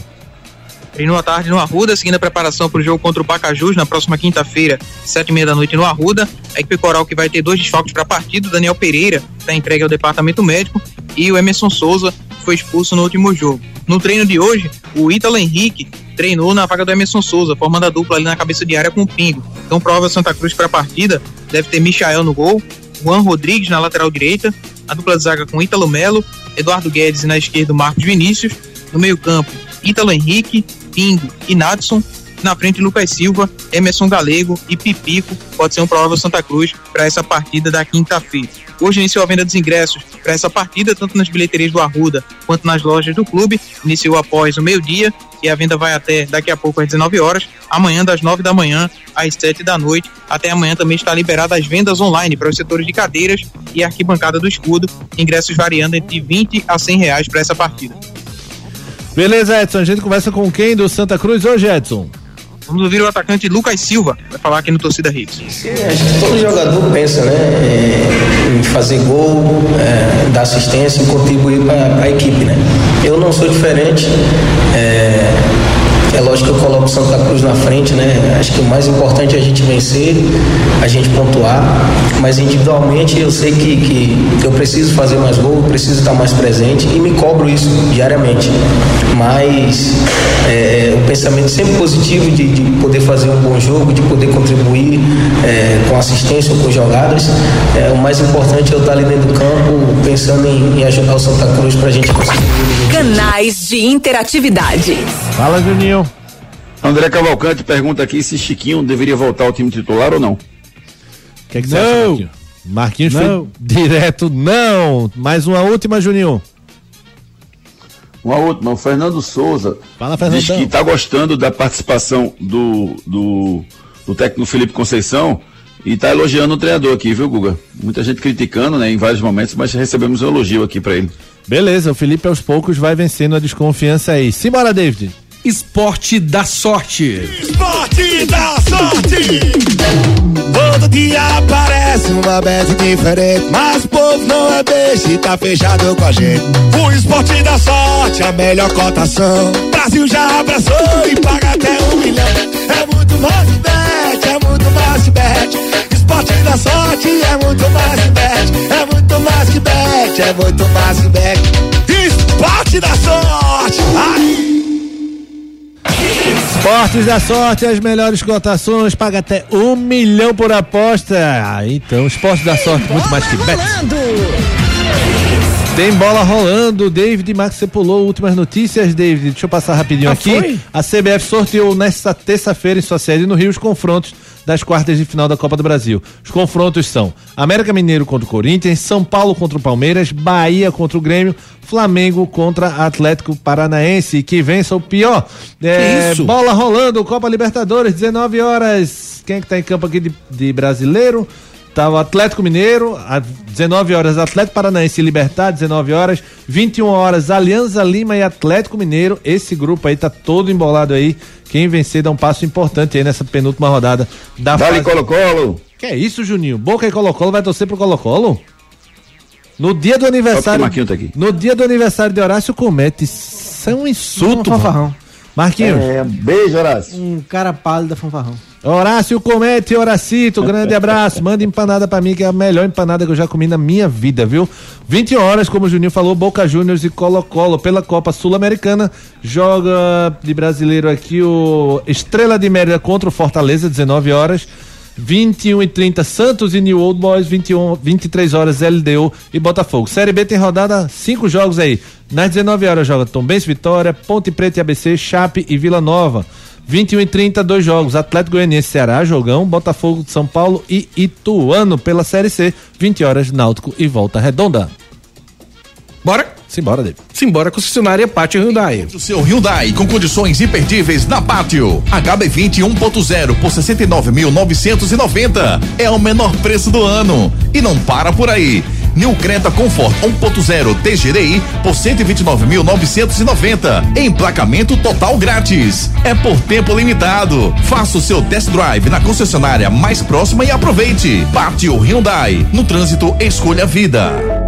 Treinou à tarde no Arruda, seguindo a preparação para o jogo contra o Pacajus na próxima quinta-feira, sete e meia da noite no Arruda. A equipe coral que vai ter dois desfalques para a partida, Daniel Pereira está entregue ao departamento médico e o Emerson Souza foi expulso no último jogo. No treino de hoje, o Ítalo Henrique treinou na vaga do Emerson Souza, formando a dupla ali na cabeça de área com o Pingo. Então, prova Santa Cruz para a partida, deve ter Michael no gol, Juan Rodrigues na lateral direita, a dupla de zaga com Ítalo Melo, Eduardo Guedes e na esquerda Marcos Vinícius, no meio-campo, Ítalo Henrique, Pingo e Nadson, na frente Lucas Silva, Emerson Galego e Pipico, pode ser um provável Santa Cruz para essa partida da quinta-feira. Hoje iniciou a venda dos ingressos para essa partida, tanto nas bilheterias do Arruda quanto nas lojas do clube. Iniciou após o meio-dia e a venda vai até daqui a pouco às 19 horas. Amanhã, das 9 da manhã às 7 da noite. Até amanhã também está liberada as vendas online para os setores de cadeiras e arquibancada do escudo. Ingressos variando entre 20 a 100 reais para essa partida. Beleza, Edson. A gente conversa com quem do Santa Cruz hoje, Edson? Vamos ouvir o atacante Lucas Silva, vai falar aqui no Torcida Hits. Sim, acho que todo jogador pensa né, em fazer gol, é, dar assistência e contribuir para a equipe. Né? Eu não sou diferente. É, é lógico que eu coloco Santa Cruz na frente, né? Acho que o mais importante é a gente vencer, a gente pontuar, mas individualmente eu sei que, que eu preciso fazer mais gol, preciso estar mais presente e me cobro isso diariamente. Mas é, o pensamento sempre positivo de, de, poder fazer um bom jogo, de poder contribuir é, com assistência ou com jogadas. É, o mais importante é eu estar ali dentro do campo pensando em, em ajudar o Santa Cruz para a gente conseguir. Canais de interatividade. Fala, Juninho. André Cavalcante pergunta aqui se Chiquinho deveria voltar ao time titular ou não. O que, é que você acha, Marquinhos? Marquinhos não. foi direto, não. Mais uma última, Juninho. Uma última, o Fernando Souza Fala, Fernandão. diz que está gostando da participação do, do, do técnico Felipe Conceição e está elogiando o treinador aqui, viu, Guga? Muita gente criticando, né, em vários momentos, mas recebemos um elogio aqui para ele. Beleza, o Felipe aos poucos vai vencendo a desconfiança aí. Simbora, David. Esporte da Sorte. Esporte da sorte. Todo dia aparece uma bet diferente, mas o povo não é beijo e tá fechado com a gente. O esporte da sorte, a melhor cotação. Brasil já abraçou e paga até um milhão. É muito mais bet, é muito mais bet. Esporte da sorte é muito mais bet, é muito mais bet, é muito mais bet. Esporte da sorte. Esportes da sorte, as melhores cotações, paga até um milhão por aposta. Ah, Então, esporte da sorte, muito mais que bet. Tem bola rolando, David Max, você pulou últimas notícias, David. Deixa eu passar rapidinho Ah, aqui. foi? A CBF sorteou nesta terça-feira em sua sede no Rio os confrontos das quartas de final da Copa do Brasil. Os confrontos são América Mineiro contra o Corinthians, São Paulo contra o Palmeiras, Bahia contra o Grêmio, Flamengo contra Atlético Paranaense. Que vença o pior. É, isso? bola rolando, Copa Libertadores, 19 horas. Quem é que tá em campo aqui de, de brasileiro? Tá o Atlético Mineiro, às 19 horas, Atlético Paranaense e Libertar, 19 horas, 21 horas, Alianza Lima e Atlético Mineiro. Esse grupo aí tá todo embolado aí. Quem vencer dá um passo importante aí nessa penúltima rodada da Dale fase. Colo-Colo. Que é isso, Juninho? Boca e Colo-Colo vai torcer pro Colo-Colo? No dia do aniversário. Tá aqui. No dia do aniversário de Horácio Comete, isso é um insulto. Um. Marquinhos. É, beijo, Horácio. Um cara pálido fanfarrão. Horácio Comete, Horacito, grande abraço. Manda empanada pra mim, que é a melhor empanada que eu já comi na minha vida, viu? 20 horas, como o Juninho falou, Boca Juniors e Colo-Colo pela Copa Sul-Americana. Joga de brasileiro aqui o Estrela de Mérida contra o Fortaleza, 19 horas. 21 e 30 Santos e New Old Boys, 21, 23 horas LDU e Botafogo. Série B tem rodada, cinco jogos aí. Nas 19 horas joga Tombense Vitória, Ponte Preta e ABC, Chape e Vila Nova. 21 e 30, dois jogos. Atlético Goianiense Ceará, jogão, Botafogo de São Paulo e Ituano pela Série C. 20 horas, Náutico e Volta Redonda. Bora? Simbora, David. Simbora, concessionária Pátio Hyundai. O seu Hyundai com condições imperdíveis na Pátio. HB20 1.0 por 69.990 é o menor preço do ano. E não para por aí. New Creta Comfort 1.0 TGDI por 129.990. Emplacamento total grátis. É por tempo limitado. Faça o seu test drive na concessionária mais próxima e aproveite. Pátio Hyundai. No trânsito, escolha a vida.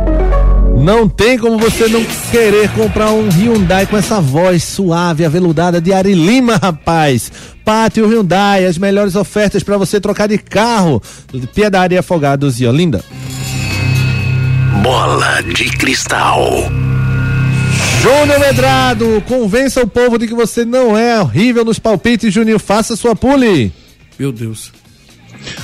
Não tem como você não querer comprar um Hyundai com essa voz suave, aveludada de Ari Lima, rapaz. Pátio Hyundai, as melhores ofertas para você trocar de carro. Piedade e Afogados e Olinda. Bola de cristal. Júnior Medrado, convença o povo de que você não é horrível nos palpites, Juninho. Faça sua pule. Meu Deus.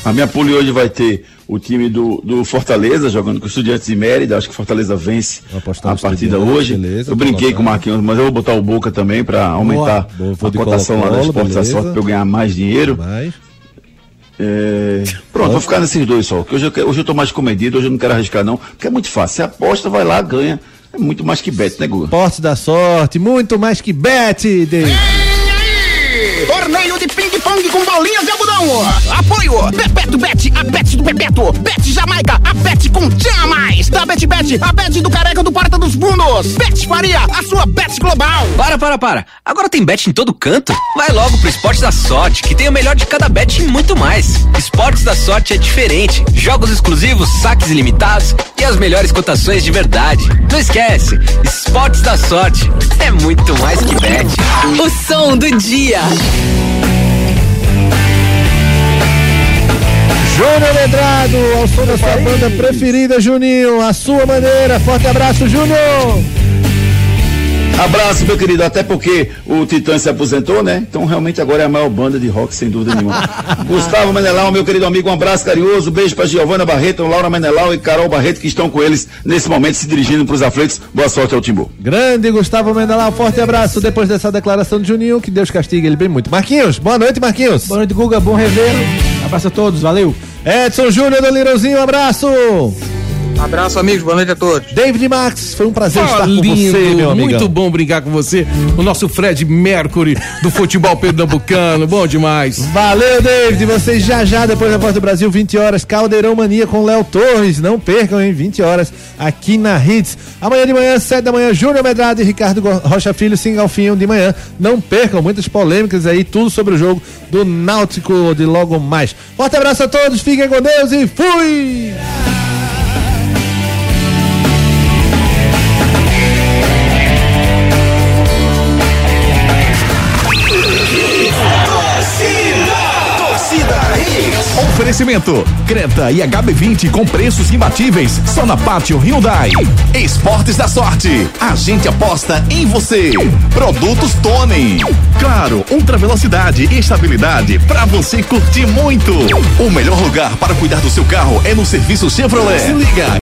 A minha pule hoje vai ter o time do, do Fortaleza jogando com o Estudiantes de Mérida. Acho que Fortaleza vence a partida hoje. beleza, eu brinquei com o Marquinhos, mas eu vou botar o Boca também para aumentar Boa, a de cotação lá da. Sorte para eu ganhar mais dinheiro. É, Pronto, vou ficar nesses dois só. Que hoje, eu, hoje eu tô mais comedido, hoje eu não quero arriscar, não. Porque é muito fácil. Você aposta, vai lá, ganha. É muito mais que bet, né, Guga? Esporte da sorte, muito mais que bet, David. Torneio de ping-pong com bolinhas de algodão. Apoio. Bebeto Bet, a Bet do Bebeto. Bet Jamaica, a Bet com Tchan a mais. Da Bet Bet, a Bet do Careca do Porta dos Fundos. Bet Faria, a sua Bet global. Para, para, para. Agora tem bet em todo canto? Vai logo pro Esportes da Sorte, que tem o melhor de cada bet e muito mais. Esportes da Sorte é diferente. Jogos exclusivos, saques ilimitados e as melhores cotações de verdade. Não esquece, Esportes da Sorte é muito mais que bet. O som do dia. Júnior Medrado, ao som da sua banda preferida, Juninho, a sua maneira. Forte abraço, Júnior. Abraço, meu querido. Até porque o Titã se aposentou, né? Então realmente agora é a maior banda de rock, sem dúvida nenhuma. Gustavo Menelau, meu querido amigo, um abraço carinhoso. Beijo pra Giovana Barreto, Laura Menelau e Carol Barreto, que estão com eles nesse momento se dirigindo pros aflitos. Boa sorte ao Timbu. Grande Gustavo Mendelau, forte abraço depois dessa declaração de Juninho, que Deus castigue ele bem muito. Marquinhos, boa noite, Marquinhos. Boa noite, Guga, bom revê-lo. Abraço a todos, valeu. Edson Júnior do Lirãozinho, abraço. Abraço, amigos. Boa noite a todos. David Max, foi um prazer Ah, estar com lindo, você, meu amigo. muito bom brincar com você. O nosso Fred Mercury do futebol pernambucano, bom demais. Valeu, David. Vocês já já, depois da Voz do Brasil, 20 horas, Caldeirão Mania com Léo Torres. Não percam, hein? 20 horas aqui na Hits. Amanhã de manhã, 7 da manhã, Júnior Medrado e Ricardo Rocha Filho, Singalfinho de manhã. Não percam, muitas polêmicas aí, tudo sobre o jogo do Náutico de logo mais. Forte abraço a todos, fiquem com Deus e fui! Oferecimento: Creta e HB20 com preços imbatíveis só na Pátio Hyundai. Esportes da Sorte. A gente aposta em você. Produtos Tony. Claro, ultra velocidade e estabilidade para você curtir muito. O melhor lugar para cuidar do seu carro é no serviço Chevrolet. Se liga